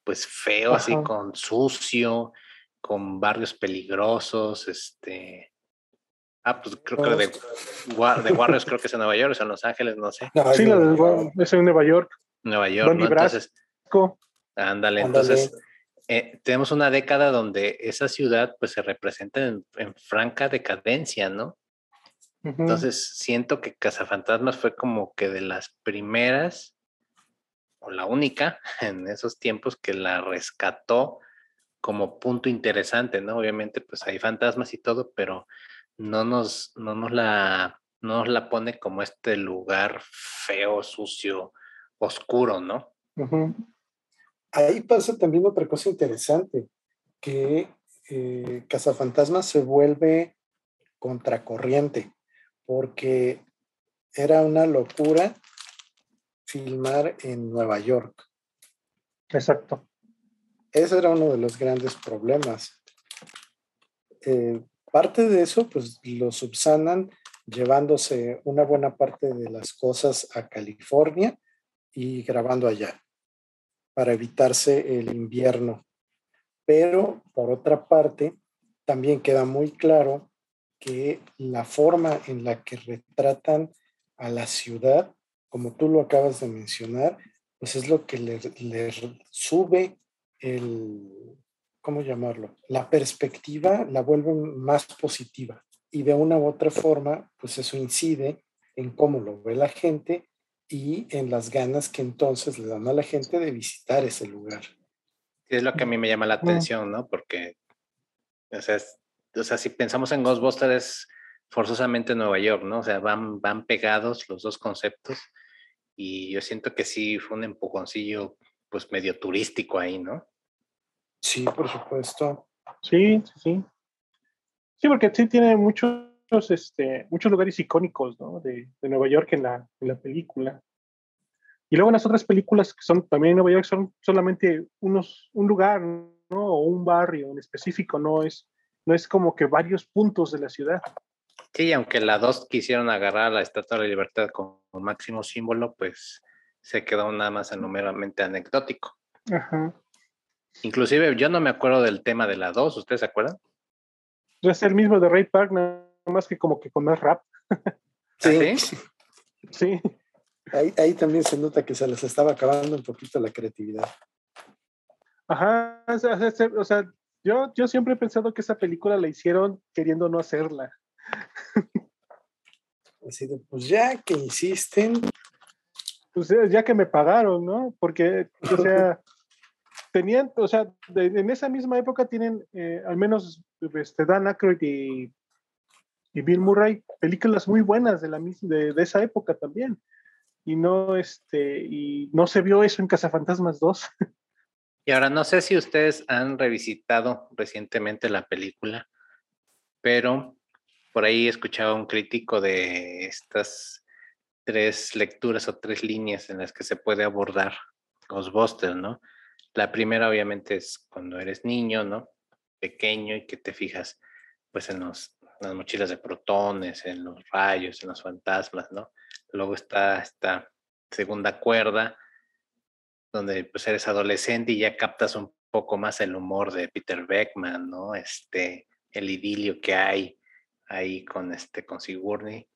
pues feo, así con sucio, con barrios peligrosos, este... Ah, pues creo que de, de (laughs) Warriors creo que es en Nueva York, es en Los Ángeles, no sé. sí, es en Nueva York. Nueva York, ¿no? Entonces, ándale, entonces eh, tenemos una década donde esa ciudad pues se representa en, franca decadencia, ¿no? Entonces siento que Cazafantasmas fue como que de las primeras la única (laughs) en esos tiempos que la rescató como punto interesante, ¿no? Obviamente pues hay fantasmas y todo, pero no nos, no nos la, no nos la pone como este lugar feo, sucio, oscuro, ¿no? Ahí pasa también otra cosa interesante, que eh, Cazafantasmas se vuelve contracorriente, porque era una locura filmar en Nueva York. Exacto. Ese era uno de los grandes problemas. Eh, parte de eso, pues lo subsanan llevándose una buena parte de las cosas a California y grabando allá para evitarse el invierno. Pero por otra parte, también queda muy claro que la forma en la que retratan a la ciudad, como tú lo acabas de mencionar, pues es lo que le, le sube el, ¿cómo llamarlo? La perspectiva la vuelve más positiva y de una u otra forma, pues eso incide en cómo lo ve la gente y en las ganas que entonces le dan a la gente de visitar ese lugar. es lo que a mí me llama la atención, ¿no? Porque, o sea, o sea si pensamos en Ghostbusters es forzosamente Nueva York, ¿no? O sea, van, van pegados los dos conceptos y yo siento que sí fue un empujoncillo, pues medio turístico ahí, ¿no? Sí, por supuesto. Sí, sí, sí. Sí, porque sí tiene mucho este, muchos lugares icónicos ¿no? de, de, Nueva York en la, en la película. Y luego en las otras películas que son también en Nueva York son solamente unos, un lugar ¿no? o un barrio en específico, no es, no es como que varios puntos de la ciudad. Sí, aunque la dos quisieron agarrar la Estatua de la Libertad como máximo símbolo, pues se quedó nada más en numeramente anecdótico. Ajá. Inclusive yo no me acuerdo del tema de la 2, ¿ustedes se acuerdan? Es el mismo de Ray Park, nada más que como que con más rap. Sí. Sí. Ahí, ahí también se nota que se les estaba acabando un poquito la creatividad. Ajá, o sea, o sea, yo, yo siempre he pensado que esa película la hicieron queriendo no hacerla. Así de, pues ya que insisten. Pues ya que me pagaron, ¿no? Porque, o sea, (laughs) tenían, o sea, de, en esa misma época tienen eh, al menos este, Dan Aykroyd y, y, Bill Murray películas muy buenas de, la, de, de, esa época también. Y no, este, y no se vio eso en Cazafantasmas 2. Y ahora no sé si ustedes han revisitado recientemente la película, pero por ahí escuchaba un crítico de estas tres lecturas o tres líneas en las que se puede abordar Ghostbusters, ¿no? La primera obviamente es cuando eres niño, ¿no? Pequeño y que te fijas pues en, los, las mochilas de protones, en los rayos, en los fantasmas, ¿no? Luego está esta segunda cuerda, donde pues eres adolescente y ya captas un poco más el humor de Peter Beckman, ¿no? Este, el idilio que hay ahí con este, con Sigourney,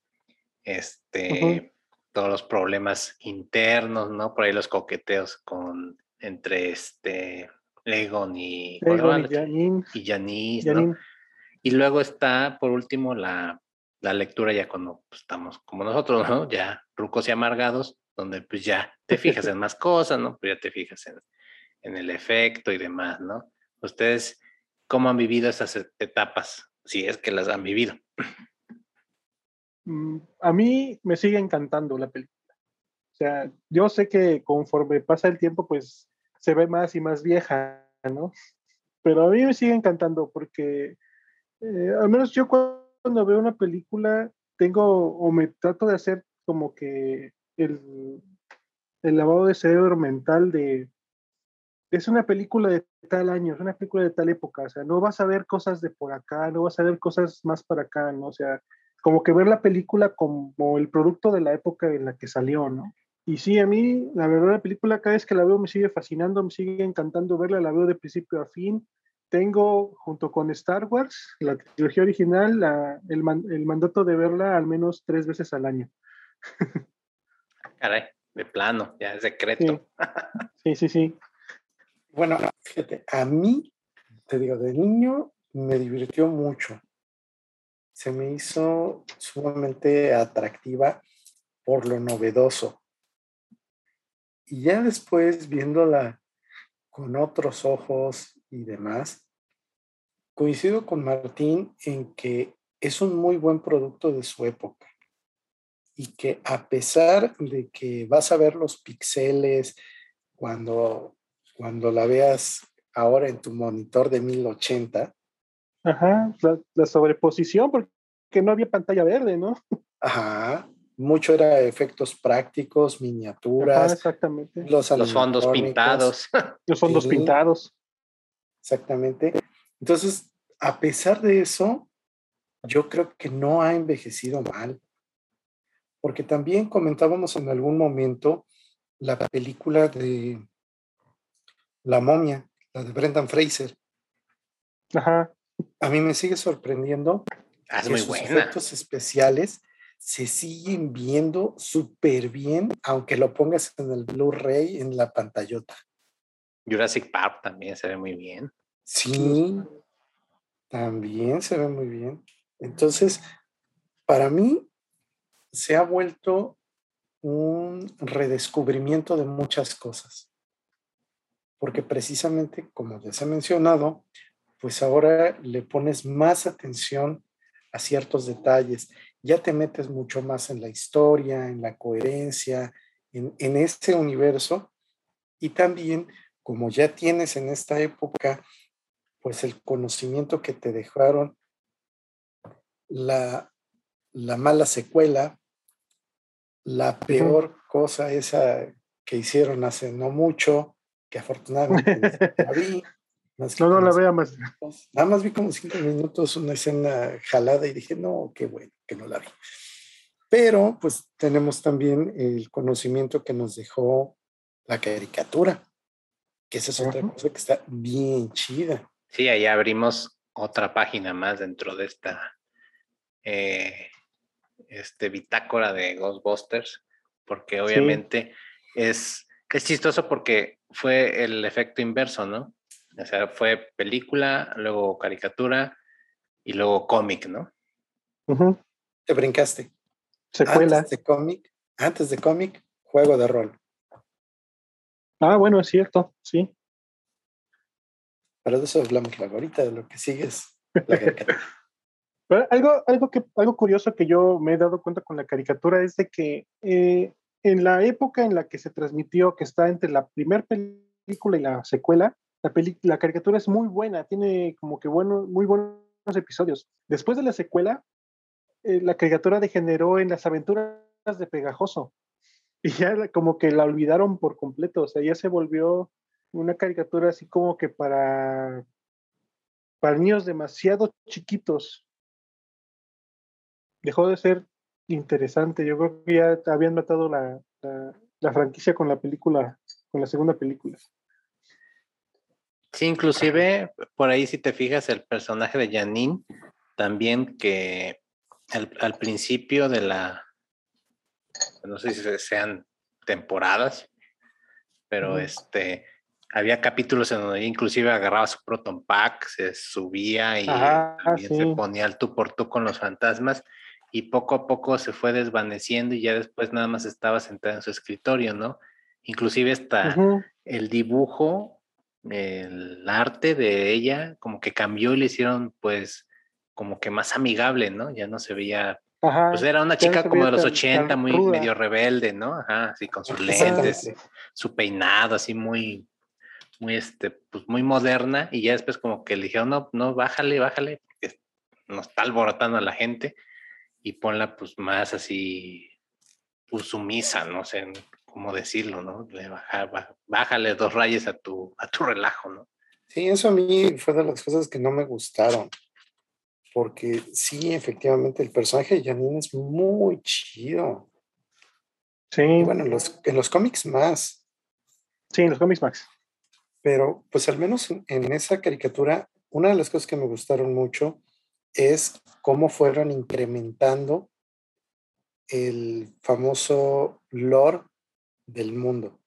este, uh -huh. todos los problemas internos, ¿no? Por ahí los coqueteos con, entre este, Legon y, Legon y Janine. Y Janice, ¿no? Y luego está, por último, la, la lectura ya cuando pues, estamos como nosotros, ¿no? Ya rucos y amargados, donde pues ya te fijas en más cosas, ¿no? Pues ya te fijas en, en el efecto y demás, ¿no? Ustedes, ¿cómo han vivido esas etapas? Si es que las han vivido. Mm, A mí me sigue encantando la película. O sea, yo sé que conforme pasa el tiempo, pues se ve más y más vieja, ¿no? Pero a mí me sigue encantando porque, eh, al menos yo cuando veo una película, tengo o me trato de hacer como que el, el lavado de cerebro mental de, es una película de tal año, es una película de tal época, o sea, no vas a ver cosas de por acá, no vas a ver cosas más para acá, ¿no? O sea, como que ver la película como el producto de la época en la que salió, ¿no? Y sí, a mí, la verdad, la película cada vez que la veo me sigue fascinando, me sigue encantando verla, la veo de principio a fin. Tengo, junto con Star Wars, la trilogía original, la, el, man, el mandato de verla al menos tres veces al año. Caray, de plano, ya es secreto. Sí, sí, sí. sí. Bueno, fíjate, a mí, te digo, de niño me divirtió mucho. Se me hizo sumamente atractiva por lo novedoso. Y ya después, viéndola con otros ojos y demás, coincido con Martín en que es un muy buen producto de su época. Y que a pesar de que vas a ver los pixeles cuando cuando la veas ahora en tu monitor de 1080. Ajá, la, la, sobreposición, porque no había pantalla verde, ¿no? Ajá, mucho era efectos prácticos, miniaturas. Ajá, exactamente. Los, los fondos pintados. (laughs) Los fondos sí, pintados. Exactamente. Entonces, a pesar de eso, yo creo que no ha envejecido mal. Porque también comentábamos en algún momento la película de la momia, la de Brendan Fraser. Ajá. A mí me sigue sorprendiendo ah, es que muy sus buena. efectos especiales se siguen viendo súper bien, aunque lo pongas en el Blu-ray en la pantallota. Jurassic Park también se ve muy bien. Sí, también se ve muy bien. Entonces, para mí se ha vuelto un redescubrimiento de muchas cosas porque precisamente, como ya se ha mencionado, pues ahora le pones más atención a ciertos detalles, ya te metes mucho más en la historia, en la coherencia, en, en este universo, y también, como ya tienes en esta época, pues el conocimiento que te dejaron la, la mala secuela, la peor cosa esa que hicieron hace no mucho, que afortunadamente la (laughs) vi. no, no la vea más. Nada más vi como cinco minutos una escena jalada y dije, no, qué bueno que no la vi. Pero pues tenemos también el conocimiento que nos dejó la caricatura, que esa es otra cosa que está bien chida. Sí, ahí abrimos otra página más dentro de esta eh, este, bitácora de Ghostbusters, porque obviamente es, es chistoso porque fue el efecto inverso, ¿no? O sea, fue película, luego caricatura y luego cómic, ¿no? Te brincaste. Secuela. Antes de cómic, antes de cómic, juego de rol. Ah, bueno, es cierto, sí. Para eso hablamos ahorita de lo que sigue es la (laughs) caricatura. algo, algo, que, algo curioso que yo me he dado cuenta con la caricatura es de que eh, en la época en la que se transmitió, que está entre la primera película y la secuela, la, la caricatura es muy buena, tiene como que bueno, muy buenos episodios. Después de la secuela, eh, la caricatura degeneró en las aventuras de Pegajoso. (laughs) Y ya como que la olvidaron por completo, o sea, ya se volvió una caricatura así como que para, para niños demasiado chiquitos. Dejó de ser interesante. Yo creo que ya habían matado la, la, franquicia con la película, con la segunda película. Sí, inclusive por ahí si te fijas el personaje de Janine, también que al, principio de la, no sé si sean temporadas, pero este, había capítulos en donde inclusive agarraba su Proton Pack, se subía y también se ponía al tú por tú con los fantasmas y poco a poco se fue desvaneciendo y ya después nada más estaba sentada en su escritorio, ¿no? Inclusive hasta el dibujo, el arte de ella, como que cambió y le hicieron pues como que más amigable, ¿no? Ya no se veía, pues era una chica como de los 80, muy medio rebelde, ¿no? Ajá, así con sus lentes, su peinado, así muy, muy, este, pues muy moderna y ya después como que le dijeron, no, no, bájale, bájale, porque nos está alborotando a la gente y ponla pues más así, pues sumisa, no sé cómo decirlo, ¿no? Le bájale dos rayas a tu, a tu relajo, ¿no? Sí, eso a mí fue de las cosas que no me gustaron, porque sí, efectivamente, el personaje de Janine es muy chido. Sí. bueno, en los, en los cómics más. Sí, en los cómics más. Pero pues al menos en esa caricatura, una de las cosas que me gustaron mucho es cómo fueron incrementando el famoso lore del mundo,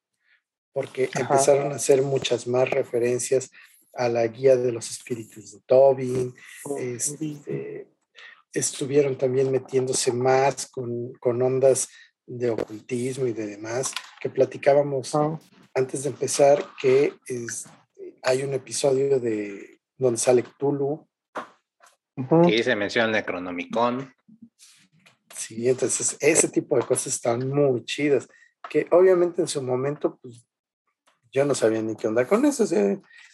porque empezaron a hacer muchas más referencias a la guía de los espíritus de Tobin, este, estuvieron también metiéndose más con, ondas de ocultismo y de demás, que platicábamos antes de empezar que hay un episodio de donde sale Cthulhu, y se menciona el Necronomicon. Sí, entonces ese tipo de cosas están muy chidas, que obviamente en su momento, pues yo no sabía ni qué onda con eso,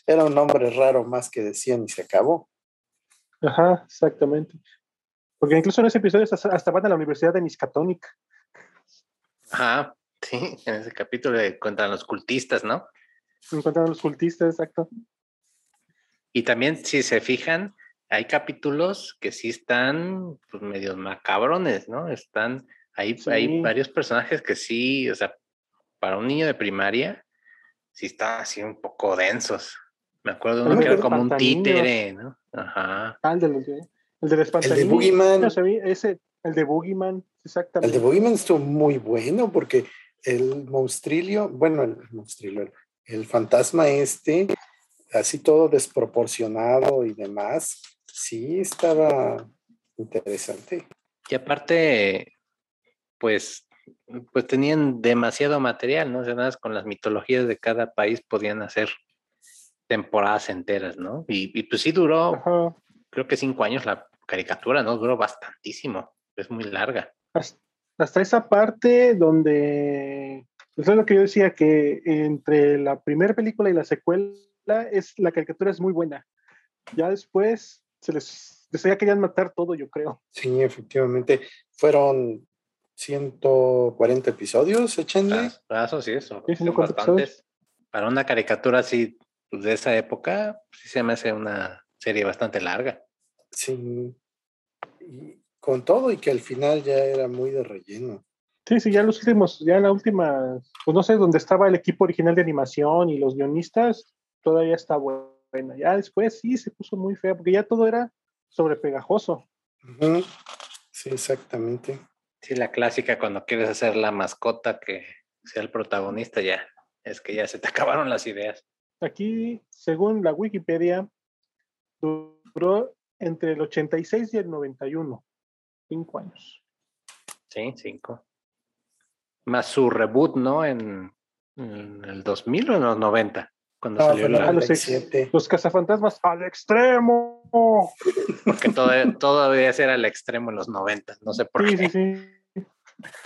era un nombre raro más que decían y se acabó. Ajá, exactamente. Porque incluso en ese episodio hasta, van a la Universidad de Miskatonic. Ajá, sí, en ese capítulo encuentran los cultistas, ¿no? Encuentran los cultistas, exacto. Y también, si se fijan, hay capítulos que sí están pues, medio macabrones, ¿no? Están, hay, hay varios personajes que sí, o sea, para un niño de primaria, sí están así un poco densos. Me acuerdo de uno que era como un títere, ¿no? Ajá. Ah, el de, el de, el de Boogeyman. ese, el de Boogeyman, exactamente. El de Boogeyman estuvo muy bueno porque el monstrilio, bueno, el monstrilio, el fantasma este, así todo desproporcionado y demás, sí estaba interesante. Y aparte, pues, pues tenían demasiado material, ¿no? O sea, nada con las mitologías de cada país podían hacer temporadas enteras, ¿no? Y, pues sí duró, creo que cinco años la caricatura, ¿no? Duró bastantísimo, es muy larga. Hasta, esa parte donde, eso es lo que yo decía, que entre la primera película y la secuela, es, la caricatura es muy buena. Ya después se les ya querían matar todo, yo creo. Sí, efectivamente. Fueron 140 episodios, échenle. Ah, eso sí, eso. Sí, son 140 bastantes. Para una caricatura así pues, de esa época, sí se me hace una serie bastante larga. Sí. Y con todo y que al final ya era muy de relleno. Sí, sí, ya los últimos, ya la última, pues no sé, donde estaba el equipo original de animación y los guionistas, todavía está buena. Ya después sí se puso muy fea, porque ya todo era sobrepegajoso. Ujú. Sí, exactamente. Sí, la clásica cuando quieres hacer la mascota que sea el protagonista, ya. Es que ya se te (laughs) acabaron las ideas. Aquí, según la Wikipedia, duró entre el 86 y el 91. Cinco años. Sí, cinco. Más su reboot, ¿no? En, en el 2000 o en los 90, cuando No, salió la... Ah, los, 97. los cazafantasmas al extremo. Porque todo, todavía era el extremo en los 90, no sé por Sí, qué. sí, sí.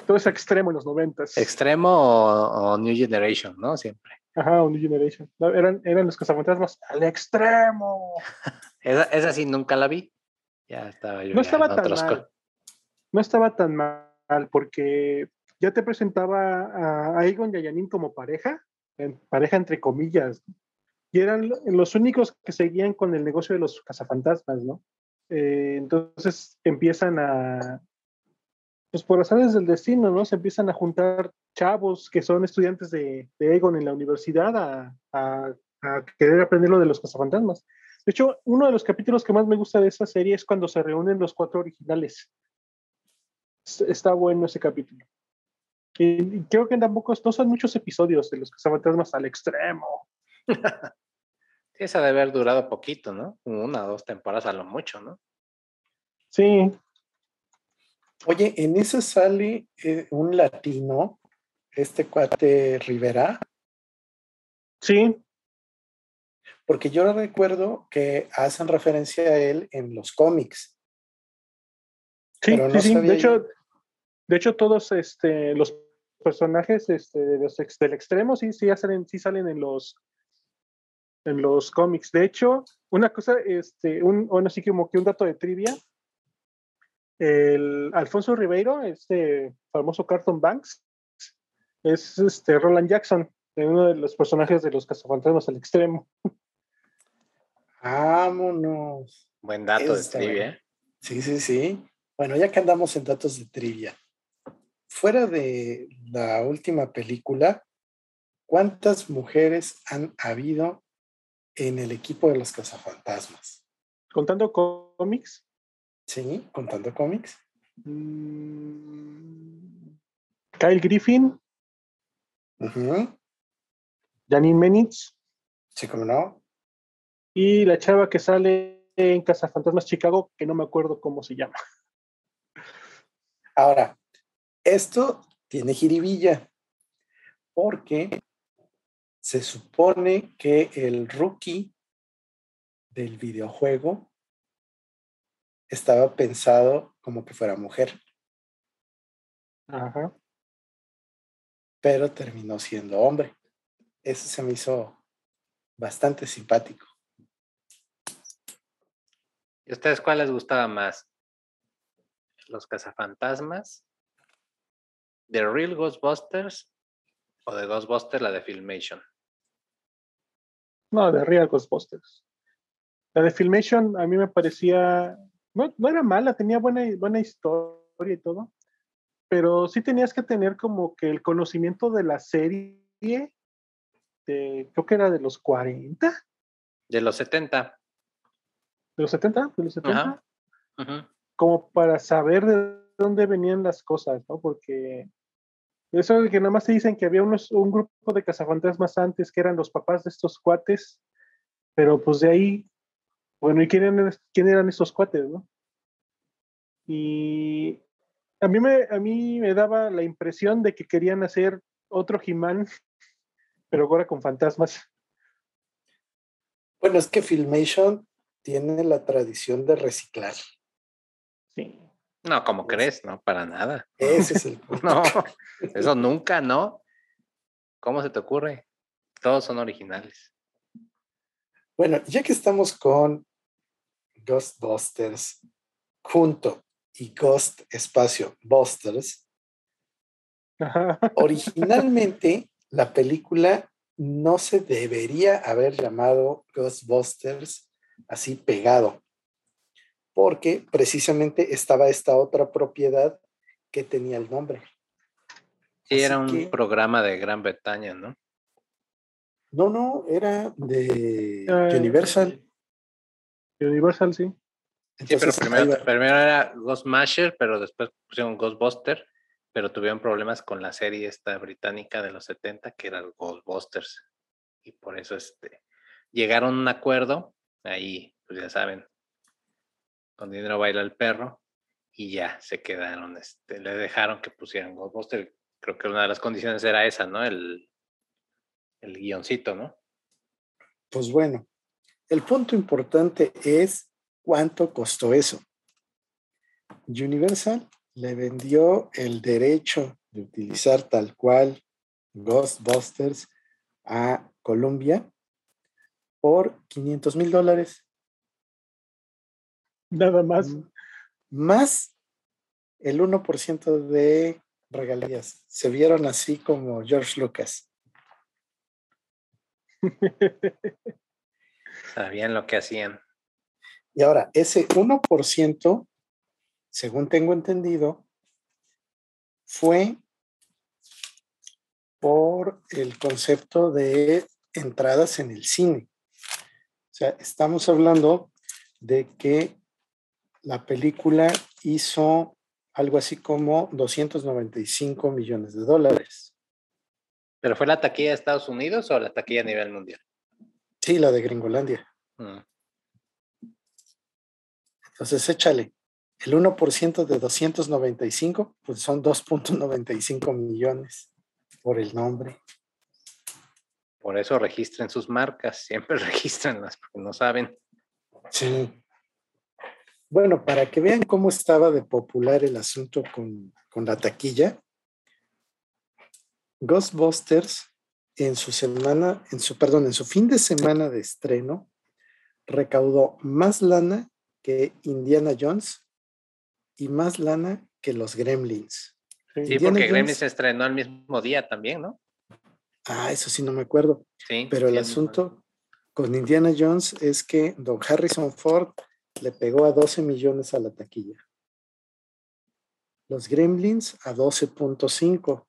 Todo es extremo en los noventas. Extremo o, o New Generation, ¿no? Siempre. Ajá, un New Generation. No, eran, eran los cazafantasmas al extremo. (laughs) Esa, esa sí nunca la vi. Ya estaba yo. No estaba tan mal. No estaba tan mal porque ya te presentaba a Aegon y a Janine como pareja, en- pareja entre comillas, y eran lo- los únicos que seguían con el negocio de los cazafantasmas, ¿no? Eh, entonces empiezan a, pues por razones del destino, ¿no? Se empiezan a juntar chavos que son estudiantes de, de Aegon en la universidad a, a- querer aprender lo de los cazafantasmas. De hecho, uno de los capítulos que más me gusta de esa serie es cuando se reúnen los cuatro originales. Es- Está bueno ese capítulo. Y, y creo que tampoco no son muchos episodios de los cazafantasmas al extremo. Esa debe haber durado poquito, ¿no? Una o dos temporadas a lo mucho, ¿no? Sí, Oye, en esa sale eh, un latino, este cuate Rivera, sí, porque yo recuerdo que hacen referencia a él en los cómics. sí, Pero sí, no sí. De hecho, de hecho, todos este, los personajes este, de los ex- del extremo sí, sí, salen, sí salen en los en los cómics. De hecho, una cosa, este, un, bueno, así como que un dato de trivia. El Alfonso Ribeiro, este famoso Carton Banks, es este Roland Jackson, uno de los personajes de los cazafantasmas al extremo. Vámonos. Buen dato de trivia. Sí, sí, sí. Bueno, ya que andamos en datos de trivia, fuera de la última película, ¿cuántas mujeres han habido en el equipo de los cazafantasmas? Contando cómics, Sí, contando cómics. mm, Kyle Griffin, Ujú. Janine Menitz Sí, como no. y la chava que sale en Cazafantasmas Chicago, que no me acuerdo cómo se llama. Ahora, esto tiene jiribilla, porque se supone que el rookie del videojuego estaba pensado como que fuera mujer, Ajá. pero terminó siendo hombre. Eso se me hizo bastante simpático. ¿Y a ustedes cuál les gustaba más? ¿Los cazafantasmas? ¿The Real Ghostbusters? ¿O de Ghostbusters, la de Filmation? No, de Real Ghostbusters. La de Filmation a mí me parecía, no, no era mala, tenía buena, buena historia y todo, pero sí tenías que tener como que el conocimiento de la serie, de, creo que era de los 40, De los 70. de los 70, de los 70, Ajá. Ujú. como para saber de dónde venían las cosas, ¿no? Porque eso que nada más te dicen que había unos, un grupo de cazafantasmas antes que eran los papás de estos cuates, pero pues de ahí, bueno, ¿y quién eran, quién eran estos cuates, no? Y a mí, me, a mí me daba la impresión de que querían hacer otro He-Man, pero ahora con fantasmas. Bueno, es que Filmation tiene la tradición de reciclar. Sí. No, como crees, no, para nada. Ese es (laughs) el (laughs) punto. No, eso nunca, ¿no? ¿Cómo se te ocurre? Todos son originales. Bueno, ya que estamos con Ghostbusters junto y Ghost Espacio Busters, (laughs) originalmente la película no se debería haber llamado Ghostbusters así pegado, porque precisamente estaba esta otra propiedad que tenía el nombre. Sí, era un programa de Gran Bretaña, ¿no? No, no, era de eh, Universal. Universal, sí. sí, pero primero, era Ghostmaster, pero después pusieron Ghostbuster, pero tuvieron problemas con la serie esta británica de los 70, que era Ghostbusters. Y por eso este, llegaron a un acuerdo, ahí, pues ya saben, con dinero baila el perro, y ya se quedaron, este, le dejaron que pusieran Ghostbusters. Creo que una de las condiciones era esa, ¿no? El, el guioncito, ¿no? Pues bueno, el punto importante es cuánto costó eso. Universal le vendió el derecho de utilizar tal cual Ghostbusters a Colombia por 500 mil dólares. Nada más. Más el 1% de regalías. Se vieron así como George Lucas. (laughs) Sabían lo que hacían. Y ahora, ese 1%, según tengo entendido, fue por el concepto de entradas en el cine. O sea, estamos hablando de que la película hizo algo así como 295 millones de dólares. ¿Pero fue la taquilla de Estados Unidos o la taquilla a nivel mundial? Sí, la de Gringolandia. Mm. Entonces, échale. El 1% de 295, pues son 2.95 millones por el nombre. Por eso registren sus marcas, siempre (laughs) registranlas, porque no saben. Sí. Bueno, para que vean cómo estaba de popular el asunto con, con la taquilla, Ghostbusters en su semana, en su, perdón, en su fin de semana de estreno, recaudó más lana que Indiana Jones y más lana que los Gremlins. Sí, porque Gremlins se estrenó el mismo día también, ¿no? Ah, eso sí no me acuerdo. Sí. Pero el asunto con Indiana Jones es que Don Harrison Ford le pegó a 12 millones a la taquilla. Los Gremlins a 12.5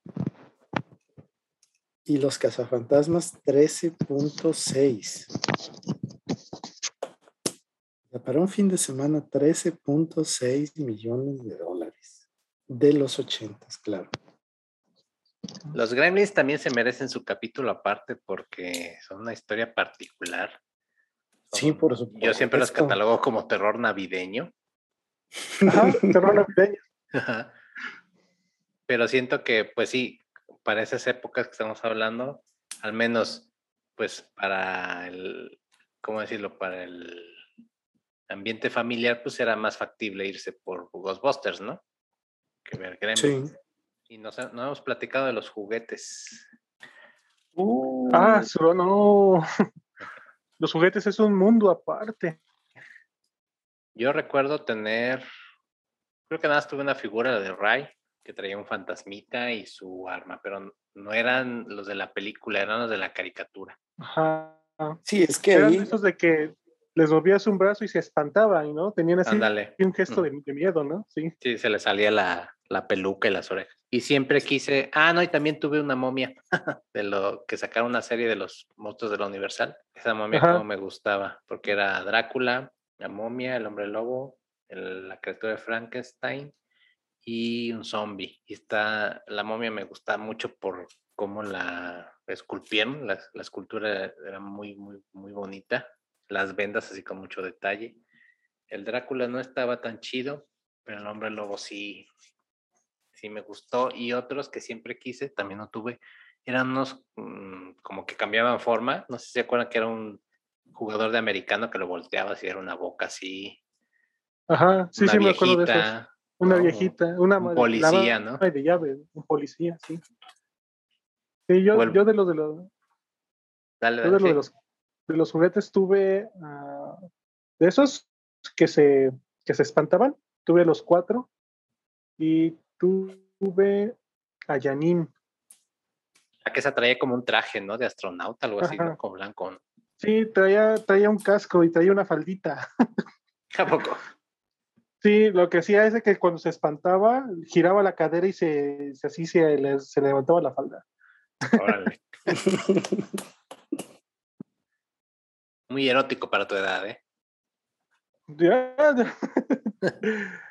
y los cazafantasmas 13.6. Para un fin de semana 13.6 millones de dólares. De los 80, claro. Los Gremlins también se merecen su capítulo aparte porque son una historia particular. Sí, por supuesto. Yo siempre los catalogo como terror navideño. terror navideño. (laughs) Pero siento que, pues sí, para esas épocas que estamos hablando, al menos pues para el, ¿cómo decirlo? Para el ambiente familiar, pues era más factible irse por Ghostbusters, ¿no? Que ver Sí. Y no, no hemos platicado de los juguetes. ah, solo no. Los juguetes es un mundo aparte. Yo recuerdo tener, creo que nada más tuve una figura de Ray, que traía un fantasmita y su arma, pero no eran los de la película, eran los de la caricatura. Ajá. Sí, es que eran esos de que les movías un brazo y se espantaban, ¿no? Tenían así un gesto de, miedo, ¿no? Sí. Sí, se le salía la, la, peluca y las orejas. Y siempre quise, ah, no, y también tuve una momia (laughs) de lo que sacaron una serie de los monstruos de la Universal. Esa momia como me gustaba, porque era Drácula, la momia, el hombre lobo, la criatura de Frankenstein y un zombie. Y está, la momia me gusta mucho por cómo la esculpieron, la, escultura era muy, muy, muy bonita, las vendas así con mucho detalle. El Drácula no estaba tan chido, pero el hombre lobo sí, sí me gustó. Y otros que siempre quise, también no tuve, eran unos mm, como que cambiaban forma. No sé si se acuerdan que era un jugador de americano que lo volteaba si era una boca así. Ajá, sí, sí, me acuerdo de eso. Una viejita, una policía, ¿no? de llave, un policía, sí. Sí, yo, yo de los de los. Dale, de, los, de los juguetes tuve. Ah, de esos que se, que se espantaban. Tuve los cuatro. Y tuve a Janine. La que se traía como un traje, ¿no? De astronauta, algo así, ¿no? Con blanco. Sí, traía, traía un casco y traía una faldita. (laughs) ¿A poco? Sí, lo que hacía es que cuando se espantaba, giraba la cadera y se, así se, se levantaba la falda. Órale. (laughs) Muy erótico para tu edad, ¿eh? (laughs)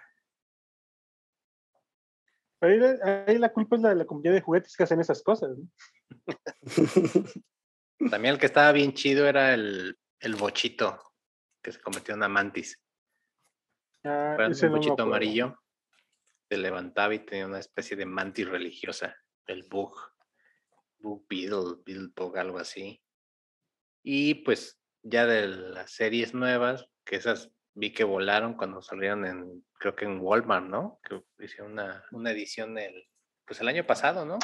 Ahí, la culpa es la de la comunidad de juguetes que hacen esas cosas. (laughs) También el que estaba bien chido era el, el bochito, que se convirtió en una mantis. Ah, un bochito amarillo. Se levantaba y tenía una especie de mantis religiosa, el bug. Bug Beetle, Beetlebug, algo así. Y pues ya de las series nuevas, que esas vi que volaron cuando salieron en, creo que en Walmart, ¿no? Que hicieron una, una edición el, pues el año pasado, ¿no?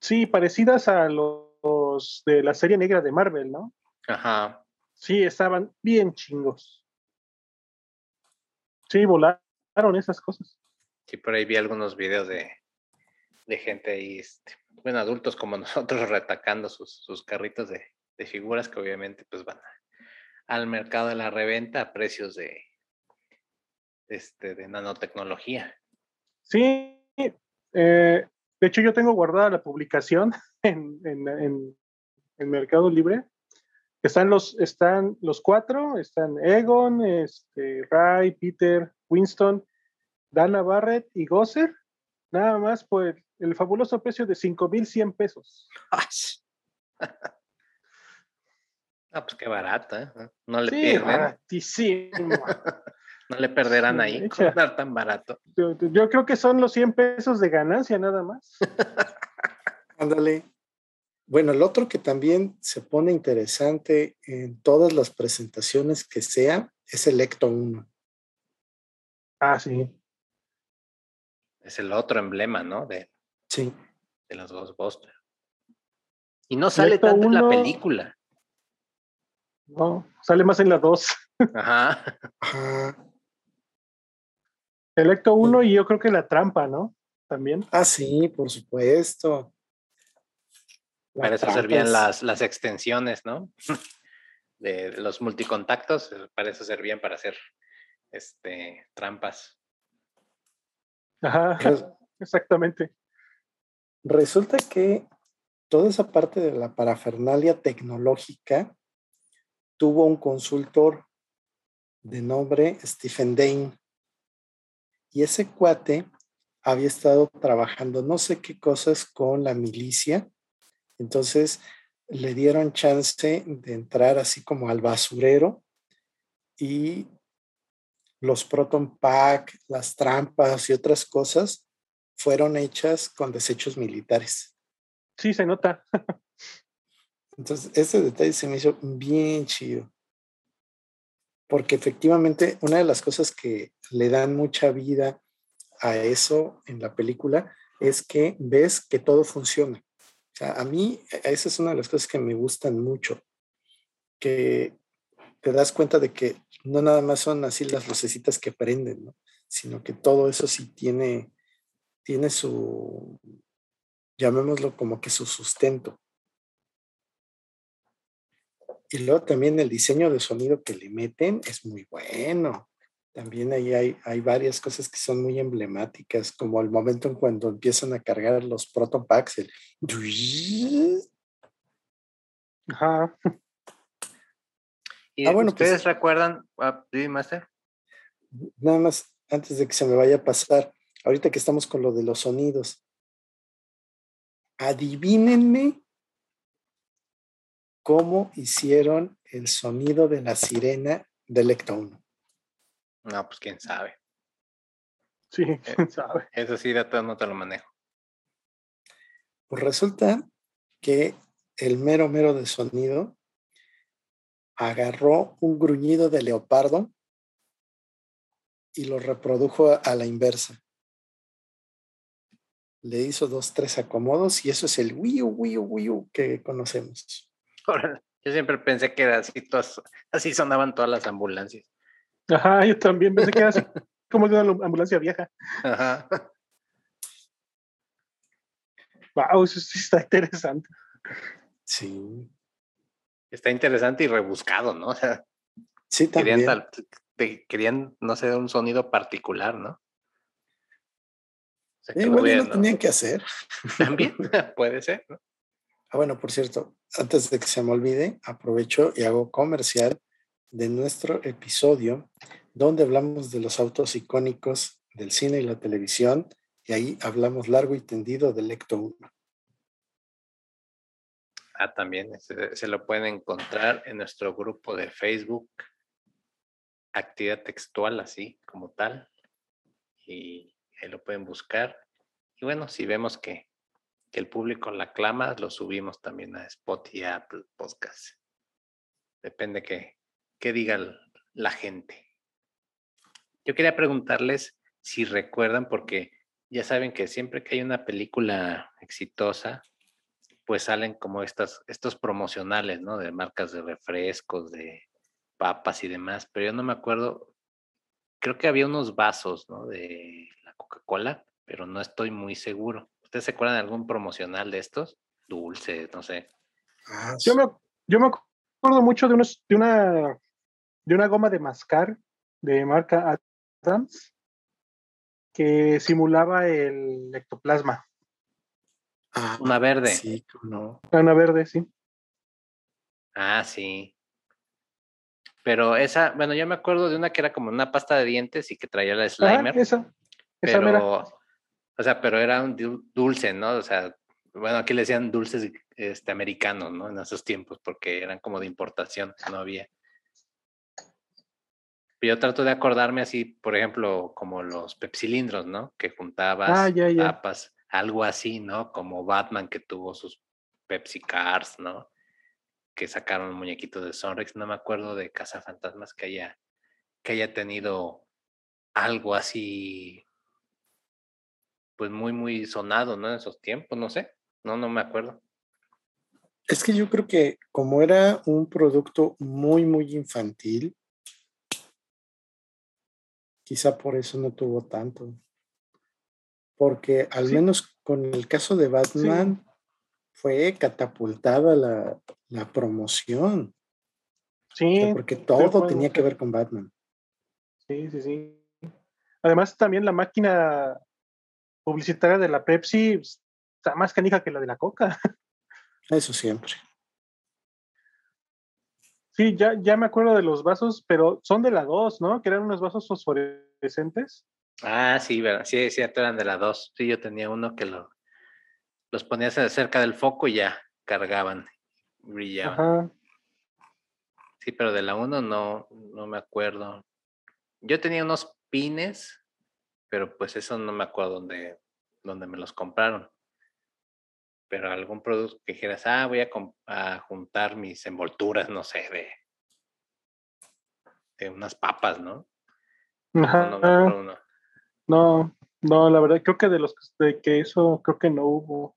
Sí, parecidas a los de la serie negra de Marvel, ¿no? Ajá. Sí, estaban bien chingos. Sí, volaron esas cosas. Sí, por ahí vi algunos videos de, de gente ahí, este, bueno, adultos como (laughs) nosotros retacando sus, sus carritos de, de figuras que obviamente pues van a, al mercado de la reventa a precios de, este, de nanotecnología. Sí, eh, de hecho yo tengo guardada la publicación (laughs) en, en, en, Mercado Libre. Están los, están los cuatro, están Egon, este, Ray, Peter, Winston, Dana Barrett y Gosser, nada más por el fabuloso precio de 5,100 pesos. (laughs) Ah, pues qué barata, ¿eh? No le pierden. (laughs) no le perderán ahí con tan barato. Yo, creo que son los 100 pesos de ganancia nada más. (laughs) Ándale. Bueno, el otro que también se pone interesante en todas las presentaciones que sea es el Ecto 1. Ah, sí. Es el otro emblema, ¿no? De, sí. De los Ghostbusters. Y no sale tanto en la película. No, sale más en la 2. Ajá. (laughs) Electo 1 y yo creo que la trampa, ¿no? También. Ah, sí, por supuesto. para eso servían las, las extensiones, ¿no? (laughs) De los multicontactos, para eso servían para hacer este, trampas. Ajá, (laughs) exactamente. Resulta que toda esa parte de la parafernalia tecnológica tuvo un consultor de nombre Stephen Dane. Y ese cuate había estado trabajando no sé qué cosas con la milicia. Entonces le dieron chance de entrar así como al basurero y los Proton Pack, las trampas y otras cosas fueron hechas con desechos militares. Sí, se nota. (laughs) Entonces, ese detalle se me hizo bien chido. Porque efectivamente, una de las cosas que le dan mucha vida a eso en la película es que ves que todo funciona. O sea, a mí, esa es una de las cosas que me gustan mucho. Que te das cuenta de que no nada más son así las lucecitas que prenden, ¿no? sino que todo eso sí tiene, tiene su, llamémoslo como que su sustento. Y luego también el diseño de sonido que le meten es muy bueno. También ahí hay, hay varias cosas que son muy emblemáticas, como el momento en cuando empiezan a cargar los Proton Packs, el... Ajá. ¿Y ah, bueno, pues ustedes recuerdan, ah, Master? Nada más, antes de que se me vaya a pasar, ahorita que estamos con lo de los sonidos, adivínenme cómo hicieron el sonido de la sirena del Ecto 1. No, pues quién sabe. Sí, eh, quién sabe. Eso sí, de todo no te lo manejo. Pues resulta que el mero mero de sonido agarró un gruñido de leopardo y lo reprodujo a la inversa. Le hizo dos, tres acomodos y eso es el wiu, wiu, wiu que conocemos. Yo siempre pensé que así, así sonaban todas las ambulancias. Ajá, yo también pensé que era así (laughs) como de una ambulancia vieja. Ajá. Wow, eso sí está interesante. Sí. Está interesante y rebuscado, ¿no? (laughs) O sea, Sí, querían, también. tal- te- querían, no sé, un sonido particular, ¿no? O sea, que Eh, lo bueno, vean, lo ¿no? tenían que hacer. (laughs) También puede ser, ¿no? Ah, bueno, por cierto, antes de que se me olvide, aprovecho y hago comercial de nuestro episodio donde hablamos de los autos icónicos del cine y la televisión y ahí hablamos largo y tendido del Ecto 1. Ah, también se, se lo pueden encontrar en nuestro grupo de Facebook, actividad textual, así como tal. Y ahí lo pueden buscar. Y bueno, si vemos que, que el público la aclama, lo subimos también a Spotify Apple Podcast. Depende que, que diga la gente. Yo quería preguntarles si recuerdan, porque ya saben que siempre que hay una película exitosa, pues salen como estas, estos promocionales, ¿no? De marcas de refrescos, de papas y demás, pero yo no me acuerdo, creo que había unos vasos, ¿no? De la Coca-Cola, pero no estoy muy seguro. ¿Ustedes se acuerdan de algún promocional de estos? Dulce, no sé. Ah, Yo me, yo me acuerdo mucho de, unos, de, una, de una goma de mascar de marca Adams que simulaba el ectoplasma. ah, Una verde. Sí, no. Una verde, sí. Ah, sí. Pero esa, bueno, yo me acuerdo de una que era como una pasta de dientes y que traía la Ajá, Slimer. esa. Esa mera. O sea, pero era un dul- dulce, ¿no? O sea, bueno, aquí le decían dulces este, americanos, ¿no? En esos tiempos, porque eran como de importación, no había. Yo trato de acordarme así, por ejemplo, como los pepsilindros, ¿no? Que juntabas Ah, ya, ya. papas, algo así, ¿no? Como Batman que tuvo sus Pepsi Cars, ¿no? Que sacaron muñequitos de Sonrix, no me acuerdo de Cazafantasmas que haya, que haya tenido algo así, pues muy, muy sonado, ¿no? En esos tiempos, no sé, no, no me acuerdo. Es que yo creo que como era un producto muy, muy infantil, quizá por eso no tuvo tanto. Porque al Sí. menos con el caso de Batman fue catapultada la, la promoción, o Sí, sea, porque todo tenía que ver con Batman. sí, sí, sí. Además, también la máquina publicitaria de la Pepsi pues, está más canija que la de la Coca. (laughs) Eso siempre. Sí, ya, ya me acuerdo de los vasos, pero son de la 2, ¿no? Que eran unos vasos fosforescentes. Ah, sí, ¿verdad? sí, sí, eran de la dos. Sí, yo tenía uno que lo, los ponías cerca del foco y ya cargaban, brillaban. Ajá. Sí, pero de la uno no, no me acuerdo. Yo tenía unos pines, pero pues eso no me acuerdo dónde, dónde me los compraron. Pero algún producto que dijeras, ah, voy a, juntar mis envolturas, no sé, de, de unas papas, ¿no? No, Ajá. no no. No, no, la verdad, creo que de los de que eso, creo que no hubo.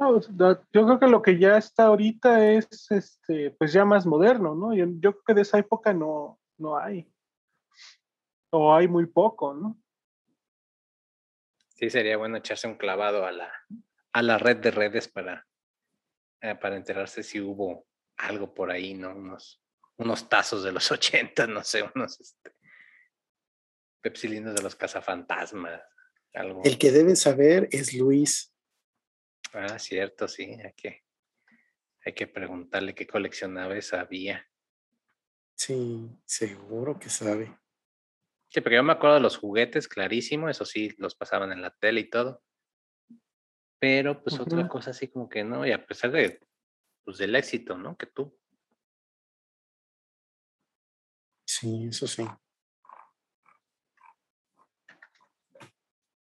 No, yo creo que lo que ya está ahorita es este, pues ya más moderno, ¿no? Yo, yo creo que de esa época no, no hay. O hay muy poco, ¿no? Sí, sería bueno echarse un clavado a la, a la red de redes para, eh, para enterarse si hubo algo por ahí, ¿no? Unos, unos tazos de los (laughs) 80, no sé, unos este, pepsilindros de los cazafantasmas, algo. El que debe saber es Luis. Ah, cierto, sí, hay que, hay que preguntarle qué coleccionaba esa había. Sí, seguro que sabe. Sí, porque yo me acuerdo de los juguetes, clarísimo, eso sí, los pasaban en la tele y todo. Pero pues otra cosa así como que no, y a pesar de, pues, del éxito, ¿no? Que tú. Sí, eso sí.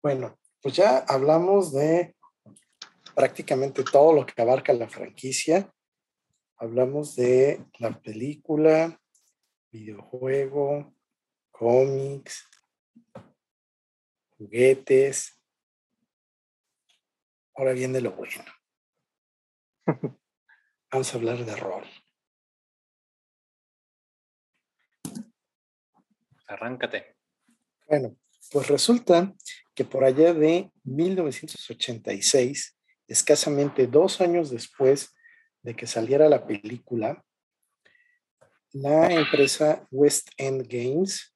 Bueno, pues ya hablamos de prácticamente todo lo que abarca la franquicia. Hablamos de la película, videojuego, cómics, juguetes. Ahora viene lo bueno. (laughs) Vamos a hablar de rol. Arráncate. Bueno, pues resulta que por allá de 1986, escasamente dos años después de que saliera la película, la empresa West End Games,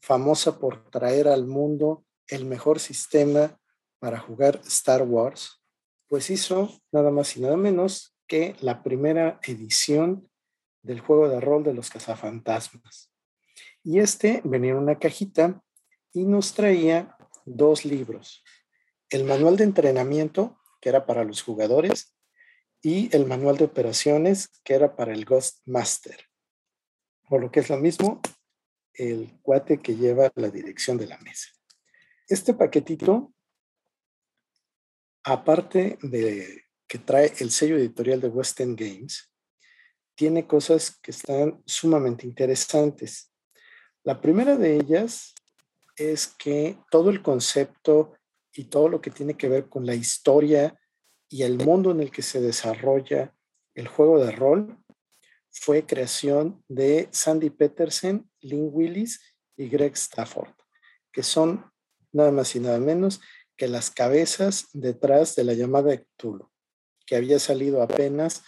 famosa por traer al mundo el mejor sistema para jugar Star Wars, pues hizo nada más y nada menos que la primera edición del juego de rol de los cazafantasmas. Y este venía en una cajita y nos traía dos libros. El manual de entrenamiento, que era para los jugadores, y el manual de operaciones, que era para el Ghost Master. O lo que es lo mismo, el cuate que lleva la dirección de la mesa. Este paquetito, aparte de que trae el sello editorial de West End Games, tiene cosas que están sumamente interesantes. La primera de ellas es que todo el concepto y todo lo que tiene que ver con la historia y el mundo en el que se desarrolla el juego de rol fue creación de Sandy Peterson, Lynn Willis y Greg Stafford, que son nada más y nada menos que las cabezas detrás de la llamada Cthulhu, que había salido apenas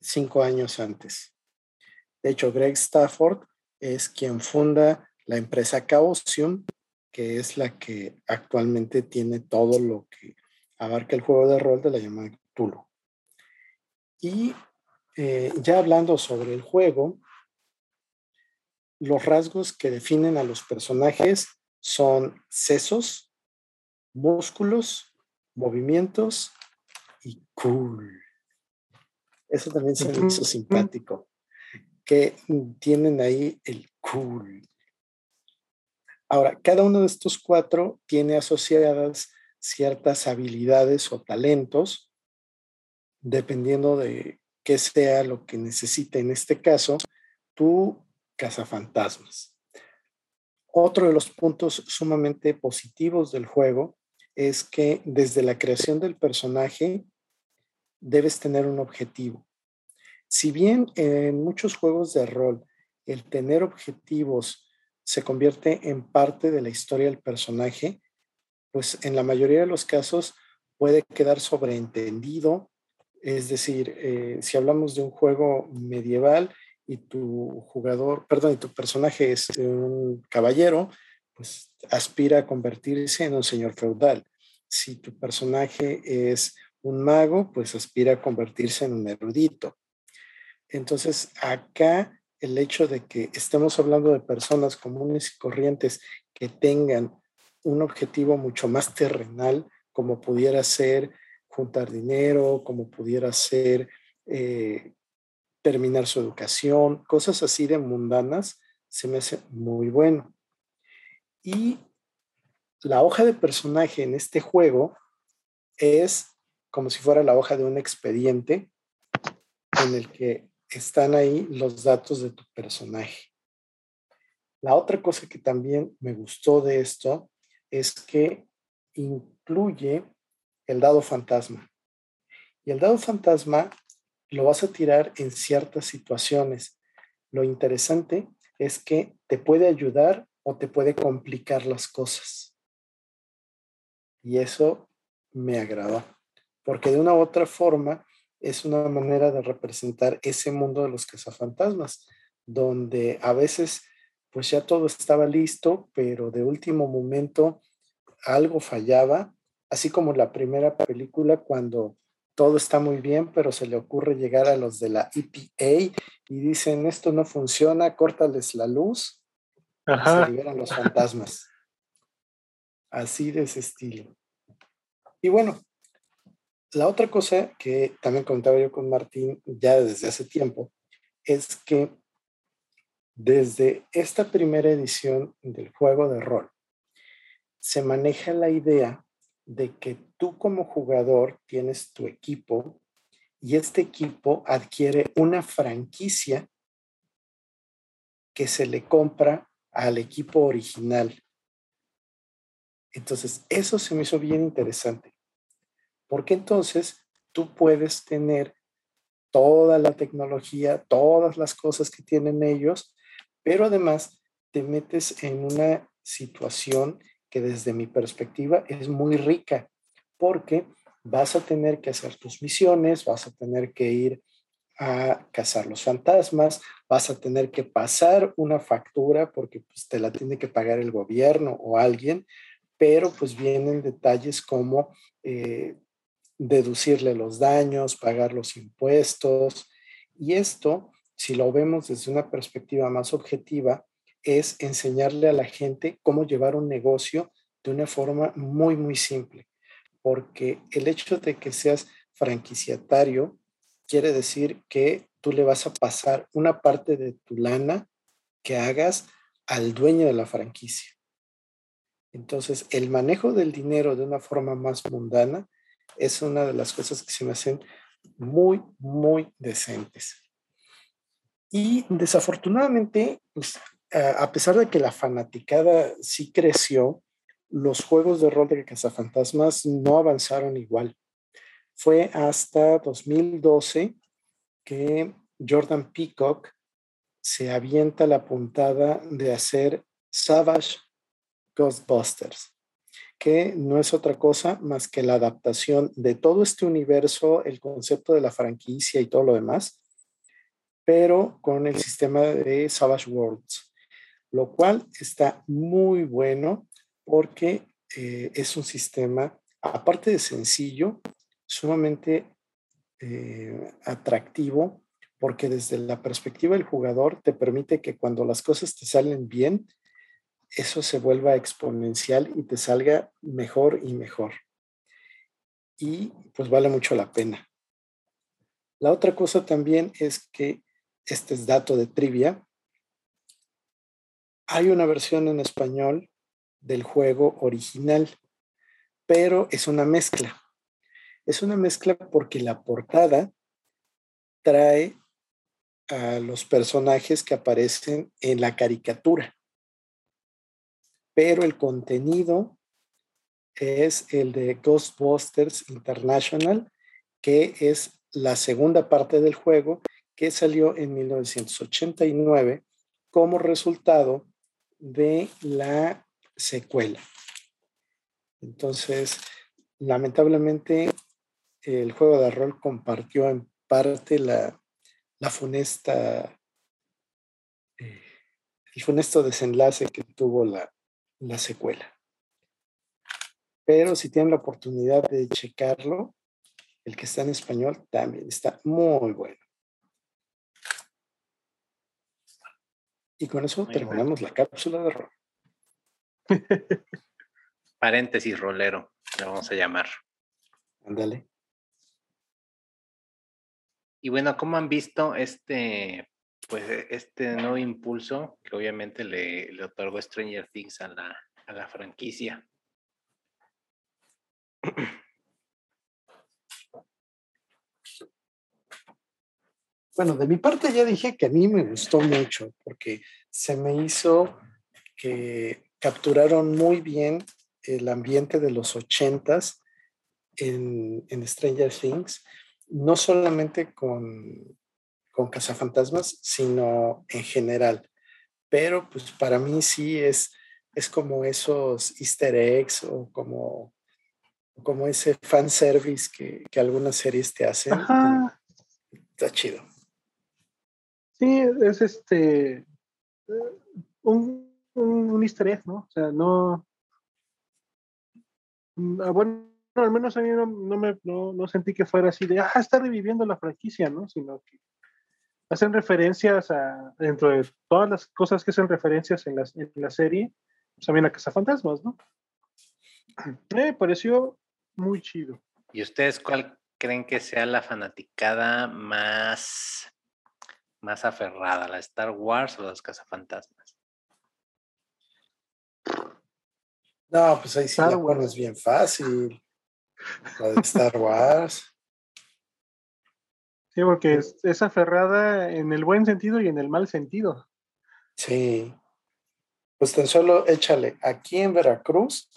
cinco años antes. De hecho, Greg Stafford es quien funda la empresa Chaosium, que es la que actualmente tiene todo lo que abarca el juego de rol de la llamada Cthulhu. Y eh, ya hablando sobre el juego, los rasgos que definen a los personajes son sesos, músculos, movimientos y cool. Eso también se me hizo simpático, que tienen ahí el cool. Ahora, cada uno de estos cuatro tiene asociadas ciertas habilidades o talentos, dependiendo de qué sea lo que necesite en este caso tu cazafantasmas. Otro de los puntos sumamente positivos del juego es que desde la creación del personaje debes tener un objetivo. Si bien en muchos juegos de rol el tener objetivos se convierte en parte de la historia del personaje, pues en la mayoría de los casos puede quedar sobreentendido. Es decir, eh, si hablamos de un juego medieval y tu jugador, perdón, y tu personaje es un caballero, pues aspira a convertirse en un señor feudal. Si tu personaje es un mago, pues aspira a convertirse en un erudito. Entonces, acá el hecho de que estemos hablando de personas comunes y corrientes que tengan un objetivo mucho más terrenal, como pudiera ser juntar dinero, como pudiera ser eh, terminar su educación, cosas así de mundanas, se me hace muy bueno. Y la hoja de personaje en este juego es como si fuera la hoja de un expediente en el que están ahí los datos de tu personaje. La otra cosa que también me gustó de esto es que incluye el dado fantasma. Y el dado fantasma lo vas a tirar en ciertas situaciones. Lo interesante es que te puede ayudar o te puede complicar las cosas. Y eso me agradó, porque de una u otra forma es una manera de representar ese mundo de los cazafantasmas, donde a veces pues ya todo estaba listo, pero de último momento algo fallaba, así como la primera película cuando todo está muy bien, pero se le ocurre llegar a los de la EPA y dicen, esto no funciona, córtales la luz, y se liberan los fantasmas. Así de ese estilo. Y bueno, la otra cosa que también contaba yo con Martín ya desde hace tiempo es que desde esta primera edición del juego de rol se maneja la idea de que tú como jugador tienes tu equipo y este equipo adquiere una franquicia que se le compra al equipo original. Entonces, eso se me hizo bien interesante porque entonces tú puedes tener toda la tecnología, todas las cosas que tienen ellos, pero además te metes en una situación que desde mi perspectiva es muy rica, porque vas a tener que hacer tus misiones, vas a tener que ir a cazar los fantasmas, vas a tener que pasar una factura porque pues, te la tiene que pagar el gobierno o alguien, pero pues vienen detalles como eh, deducirle los daños, pagar los impuestos. Y esto, si lo vemos desde una perspectiva más objetiva, es enseñarle a la gente cómo llevar un negocio de una forma muy, muy simple. Porque el hecho de que seas franquiciatario quiere decir que tú le vas a pasar una parte de tu lana que hagas al dueño de la franquicia. Entonces, el manejo del dinero de una forma más mundana es una de las cosas que se me hacen muy, muy decentes. Y desafortunadamente, pues, a pesar de que la fanaticada sí creció, los juegos de rol de cazafantasmas no avanzaron igual. Fue hasta 2012 que Jordan Peacock se avienta la puntada de hacer Savage Ghostbusters, que no es otra cosa más que la adaptación de todo este universo, el concepto de la franquicia y todo lo demás, pero con el sistema de Savage Worlds, lo cual está muy bueno porque eh, es un sistema, aparte de sencillo, sumamente eh, atractivo, porque desde la perspectiva del jugador te permite que cuando las cosas te salen bien, eso se vuelva exponencial y te salga mejor y mejor. Y pues vale mucho la pena. La otra cosa también es que, este es dato de trivia, hay una versión en español del juego original, pero es una mezcla. Es una mezcla porque la portada trae a los personajes que aparecen en la caricatura pero el contenido es el de Ghostbusters International, que es la segunda parte del juego que salió en 1989 como resultado de la secuela. Entonces, lamentablemente, el juego de rol compartió en parte la, funesta, eh, el funesto desenlace que tuvo la, la secuela. Pero si tienen la oportunidad de checarlo, el que está en español también está muy bueno. Y con eso terminamos la cápsula de rol. (laughs) Paréntesis rolero, le vamos a llamar. Ándale. Y bueno, ¿cómo han visto este pues e, este nuevo impulso que obviamente le, le otorgó Stranger Things a la, a la franquicia. (clears throat) Bueno, de mi parte ya dije que a mí me gustó mucho porque se me hizo que capturaron muy bien el ambiente de los ochentas en, en Stranger Things, no solamente con con Cazafantasmas, sino en general. Pero pues para mí sí es, es como esos easter eggs o como, como ese fanservice que, que algunas series te hacen. Está chido. Sí, es este un, un, easter egg, ¿no? O sea, no. Mm, ah, bueno, al menos a mí no, me no, no, sentí que fuera así de, ah, está reviviendo la franquicia, ¿no? Sino que hacen referencias a, dentro de todas las cosas que hacen referencias en la, en la serie, pues, también a Fantasmas, ¿no? (clears throat) Me pareció muy chido. ¿Y ustedes cuál creen que sea la fanaticada más, más aferrada, la Star Wars o las cazafantasmas? No, pues ahí sí Star la es bien fácil. La de Star Wars. Sí, porque es, aferrada en el buen sentido y en el mal sentido. Sí. Pues tan solo échale, aquí en Veracruz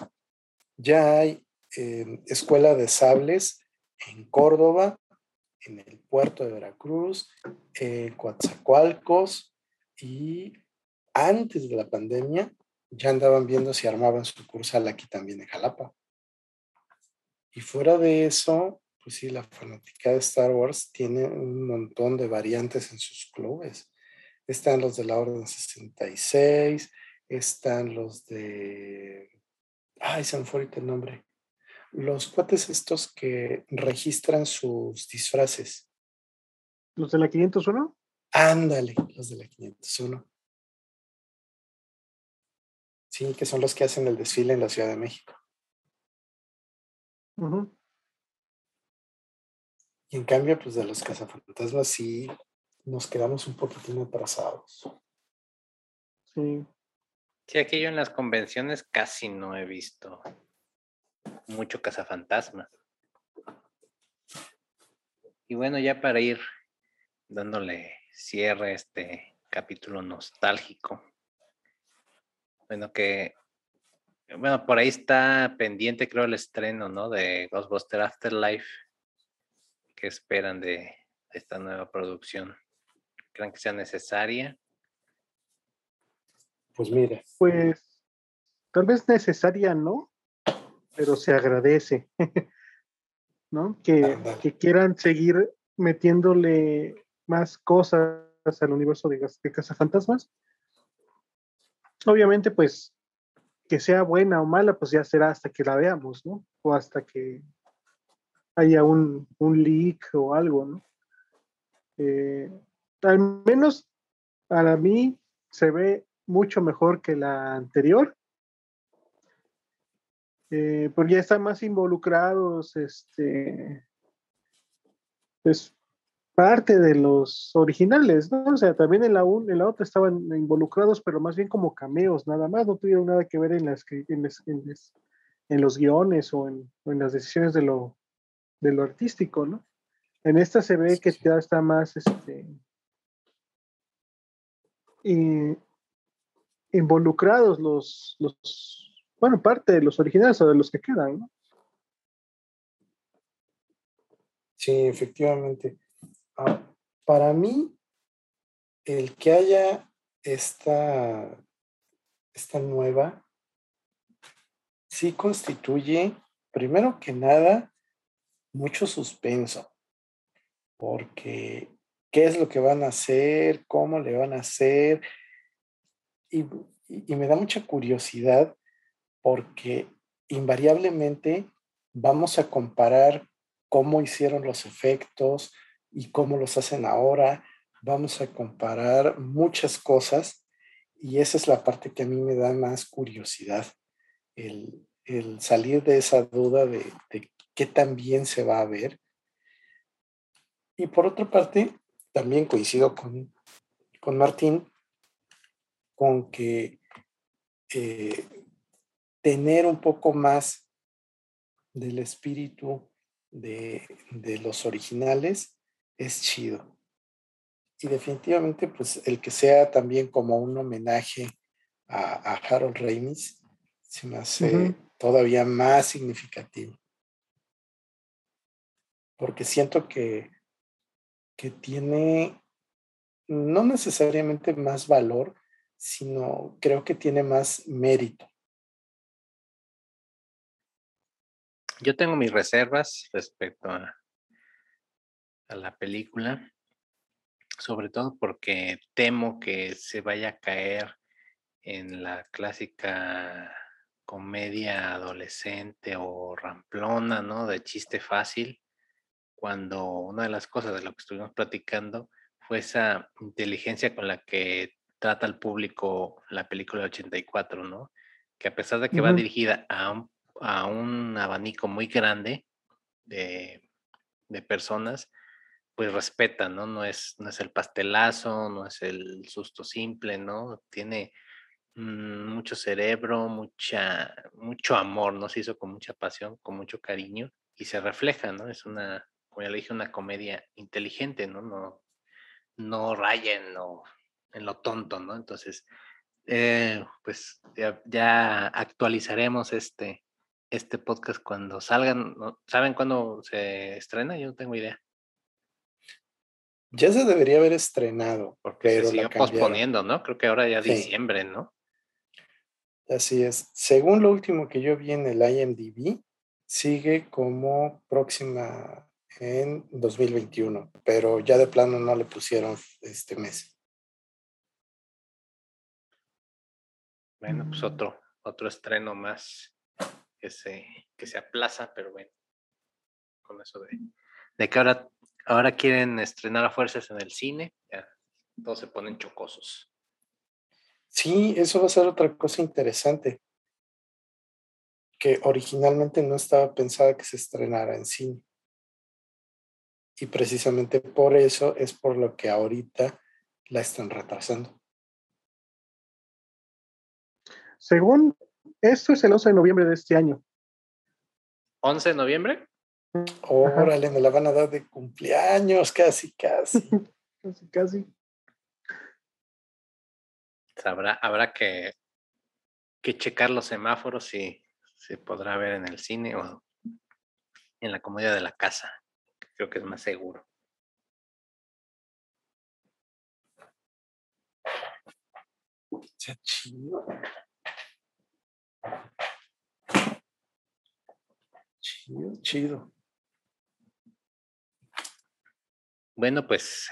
ya hay eh, escuela de sables en Córdoba, en el puerto de Veracruz, en Coatzacoalcos y antes de la pandemia ya andaban viendo si armaban su sucursal aquí también en Jalapa. Y fuera de eso, pues sí, la fanática de Star Wars tiene un montón de variantes en sus clubes. Están los de la Orden 66, están los de... Ay, se me fue el nombre. Los cuates estos que registran sus disfraces. ¿Los de la 501? Ándale, los de la 501. Sí, que son los que hacen el desfile en la Ciudad de México. Y en cambio, pues de los cazafantasmas sí nos quedamos un poquitín atrasados. Sí. Sí, aquí yo en las convenciones casi no he visto mucho cazafantasmas. Y bueno, ya para ir dándole cierre a este capítulo nostálgico, bueno, que, bueno, por ahí está pendiente, creo, el estreno, ¿no? De Ghostbuster Afterlife. ¿Qué esperan de, esta nueva producción? ¿Creen que sea necesaria? Pues mire. Pues tal vez necesaria, ¿no? Pero se agradece, (laughs) ¿no? Que, que, quieran seguir metiéndole más cosas al universo de, de Cazafantasmas obviamente, pues, que sea buena o mala, pues ya será hasta que la veamos, ¿no? O hasta que haya un, un leak o algo, ¿no? Eh, al menos para mí se ve mucho mejor que la anterior. Eh, porque ya están más involucrados, este, pues parte de los originales, ¿no? O sea, también en la, un, en la otra estaban involucrados, pero más bien como cameos, nada más, no tuvieron nada que ver en, las, en, en, los guiones o en, las decisiones de lo, de lo artístico, ¿no? En esta se ve que ya está más, este, involucrados los, los, bueno, parte de los originales o de los que quedan, ¿no? Sí, efectivamente. Ah, para mí, el que haya esta, esta nueva, sí constituye, primero que nada, mucho suspenso, porque qué es lo que van a hacer, cómo le van a hacer, y, y me da mucha curiosidad porque invariablemente vamos a comparar cómo hicieron los efectos, y cómo los hacen ahora. Vamos a comparar muchas cosas y esa es la parte que a mí me da más curiosidad, el, salir de esa duda de, qué tan bien se va a ver. Y por otra parte, también coincido con, con Martín, con que eh, tener un poco más del espíritu de, de, los originales es chido. Y definitivamente, pues el que sea también como un homenaje a, Harold Ramis, se me hace todavía más significativo. Porque siento que, que tiene no necesariamente más valor, sino creo que tiene más mérito. Yo tengo mis reservas respecto a, a la película, sobre todo porque temo que se vaya a caer en la clásica comedia adolescente o ramplona, ¿no? De chiste fácil, cuando una de las cosas de lo que estuvimos platicando fue esa inteligencia con la que trata al público la película 84, ¿no? Que a pesar de que va dirigida a un, a un abanico muy grande de, de personas, pues respeta, ¿no? No es, no es el pastelazo, no es el susto simple, ¿no? Tiene mm, mucho cerebro, mucha, mucho amor, ¿no? Se hizo con mucha pasión, con mucho cariño y se refleja, ¿no? Es una, como ya le dije, una comedia inteligente, ¿no? No, no raya en lo, en lo tonto, ¿no? Entonces, eh, pues ya, actualizaremos este, este podcast cuando salgan, ¿saben cuándo se estrena? Yo no tengo idea. Ya se debería haber estrenado. Porque pero se siguió posponiendo, ¿no? Creo que ahora ya Sí. diciembre, ¿no? Así es. Según lo último que yo vi en el IMDb, sigue como próxima en 2021, pero ya de plano no le pusieron este mes. Bueno, pues Mm. otro, otro estreno más que se, que se aplaza, pero bueno, con eso de, de que ahora, ahora quieren estrenar a fuerzas en el cine, ya todos se ponen chocosos. Sí, eso va a ser otra cosa interesante, que originalmente no estaba pensada que se estrenara en cine. Y precisamente por eso es por lo que ahorita la están retrasando. Según esto es el 11 de noviembre de este año. 11 de noviembre, Órale, me la van a dar de cumpleaños, casi, casi. (laughs) Casi, casi. habrá, habrá que, que checar los semáforos si se podrá ver en el cine o en la comodidad de la casa. Creo que es más seguro. Está chido. Chido, chido. Bueno, pues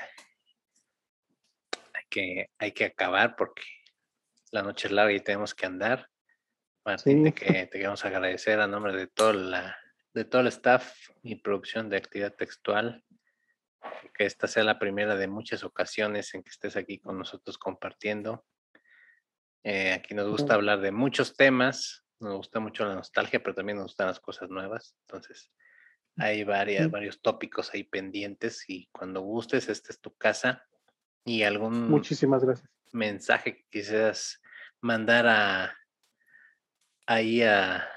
hay que, hay que acabar porque la noche es larga y tenemos que andar. Martín, te, Sí. que, te queremos agradecer a nombre de todo, la, de todo el staff y producción de actividad textual. Que esta sea la primera de muchas ocasiones en que estés aquí con nosotros compartiendo. Eh, aquí nos gusta hablar de muchos temas, nos gusta mucho la nostalgia, pero también nos gustan las cosas nuevas. Entonces, hay varias, varios tópicos ahí pendientes y cuando gustes, esta es tu casa y algún Muchísimas gracias. mensaje que quisieras mandar a ahí a,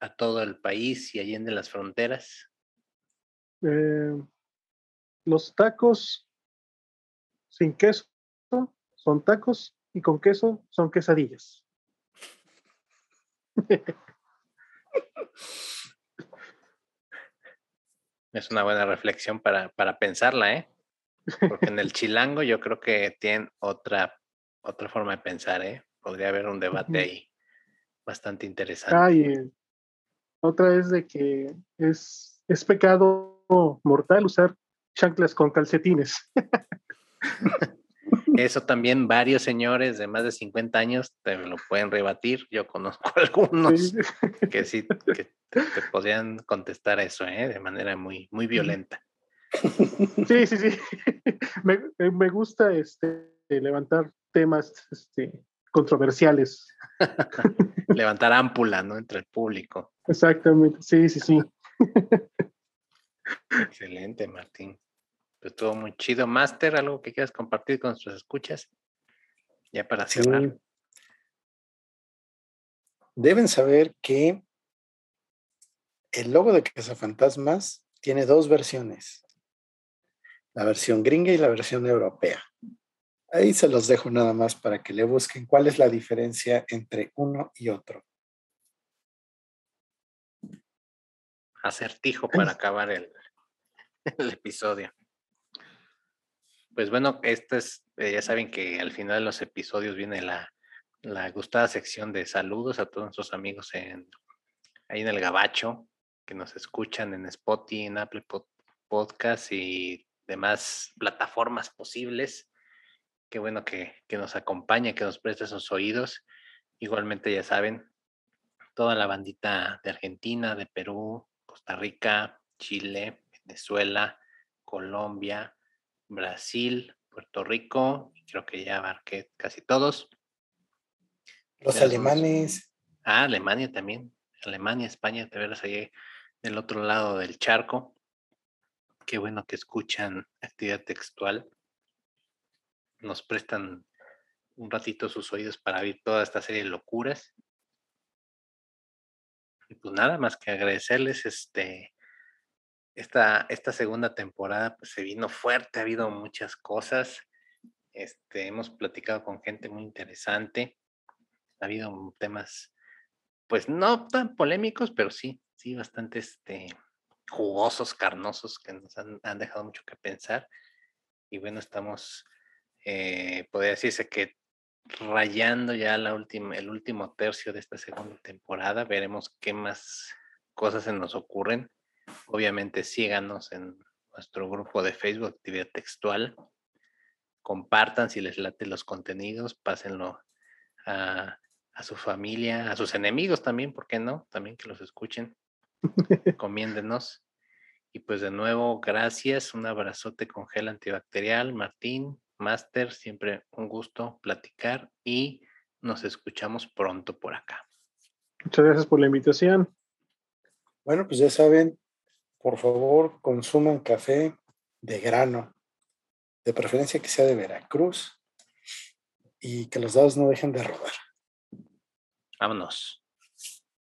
a todo el país y allende las fronteras. Eh, los tacos sin queso son tacos y con queso son quesadillas. Es una buena reflexión para, para pensarla, ¿eh? Porque en el (laughs) chilango yo creo que tienen otra, otra forma de pensar, ¿eh? Podría haber un debate ahí bastante interesante. Ah, y eh, otra es de que es, es pecado mortal usar chanclas con calcetines. (laughs) Eso también varios señores de más de 50 años te lo pueden rebatir. Yo conozco (laughs) algunos que sí que te, te podrían contestar eso, ¿eh? De manera muy, muy violenta. Sí, sí, sí. (laughs) Me, eh, me gusta este, levantar temas este, controversiales. (laughs) Levantar ámpula, ¿no? Entre el público. Exactamente. Sí, sí, sí. Excelente, Martín. Estuvo muy chido. Master, algo que quieras compartir con nuestros escuchas. Ya para Sí. cerrar. Deben saber que el logo de Cazafantasmas tiene dos versiones. La versión gringa y la versión europea. Ahí se los dejo nada más para que le busquen cuál es la diferencia entre uno y otro. acertijo para acabar el, (laughs) el episodio. Pues bueno, esto es, eh, ya saben que al final de los episodios viene la, la gustada sección de saludos a todos nuestros amigos en, ahí en el Gabacho, que nos escuchan en Spotify, en Apple Pod- Podcast y demás plataformas posibles. Qué bueno que, que nos acompaña, que nos presta sus oídos. Igualmente, ya saben, toda la bandita de Argentina, de Perú, Costa Rica, Chile, Venezuela, Colombia, Brasil, Puerto Rico, creo que ya abarqué casi todos. Los Ya alemanes, Ah, Alemania también. Alemania, España, de veras ahí del otro lado del charco. Qué bueno que escuchan actividad textual. Nos prestan un ratito sus oídos para oír toda esta serie de locuras. Y pues nada más que agradecerles este esta, esta segunda temporada pues se vino fuerte, ha habido muchas cosas. Este, hemos platicado con gente muy interesante. Ha habido temas, pues no tan polémicos, pero sí, sí, bastante este, jugosos, carnosos, que nos han, han dejado mucho que pensar. y bueno, estamos, eh, podría decirse que rayando ya la última, el último tercio de esta segunda temporada. Veremos qué más cosas se nos ocurren. Obviamente síganos en nuestro grupo de Facebook, Actividad Textual. Compartan si les late los contenidos, pásenlo a, a su familia, a sus enemigos también, ¿por qué no? También que los escuchen. (laughs) Comiéndenos. Y pues de nuevo, gracias. Un abrazote con gel antibacterial. Martín, Master, siempre un gusto platicar y nos escuchamos pronto por acá. Muchas gracias por la invitación. Bueno, pues ya saben, por favor, consuman café de grano, de preferencia que sea de Veracruz y que los dados no dejen de rodar. Vámonos.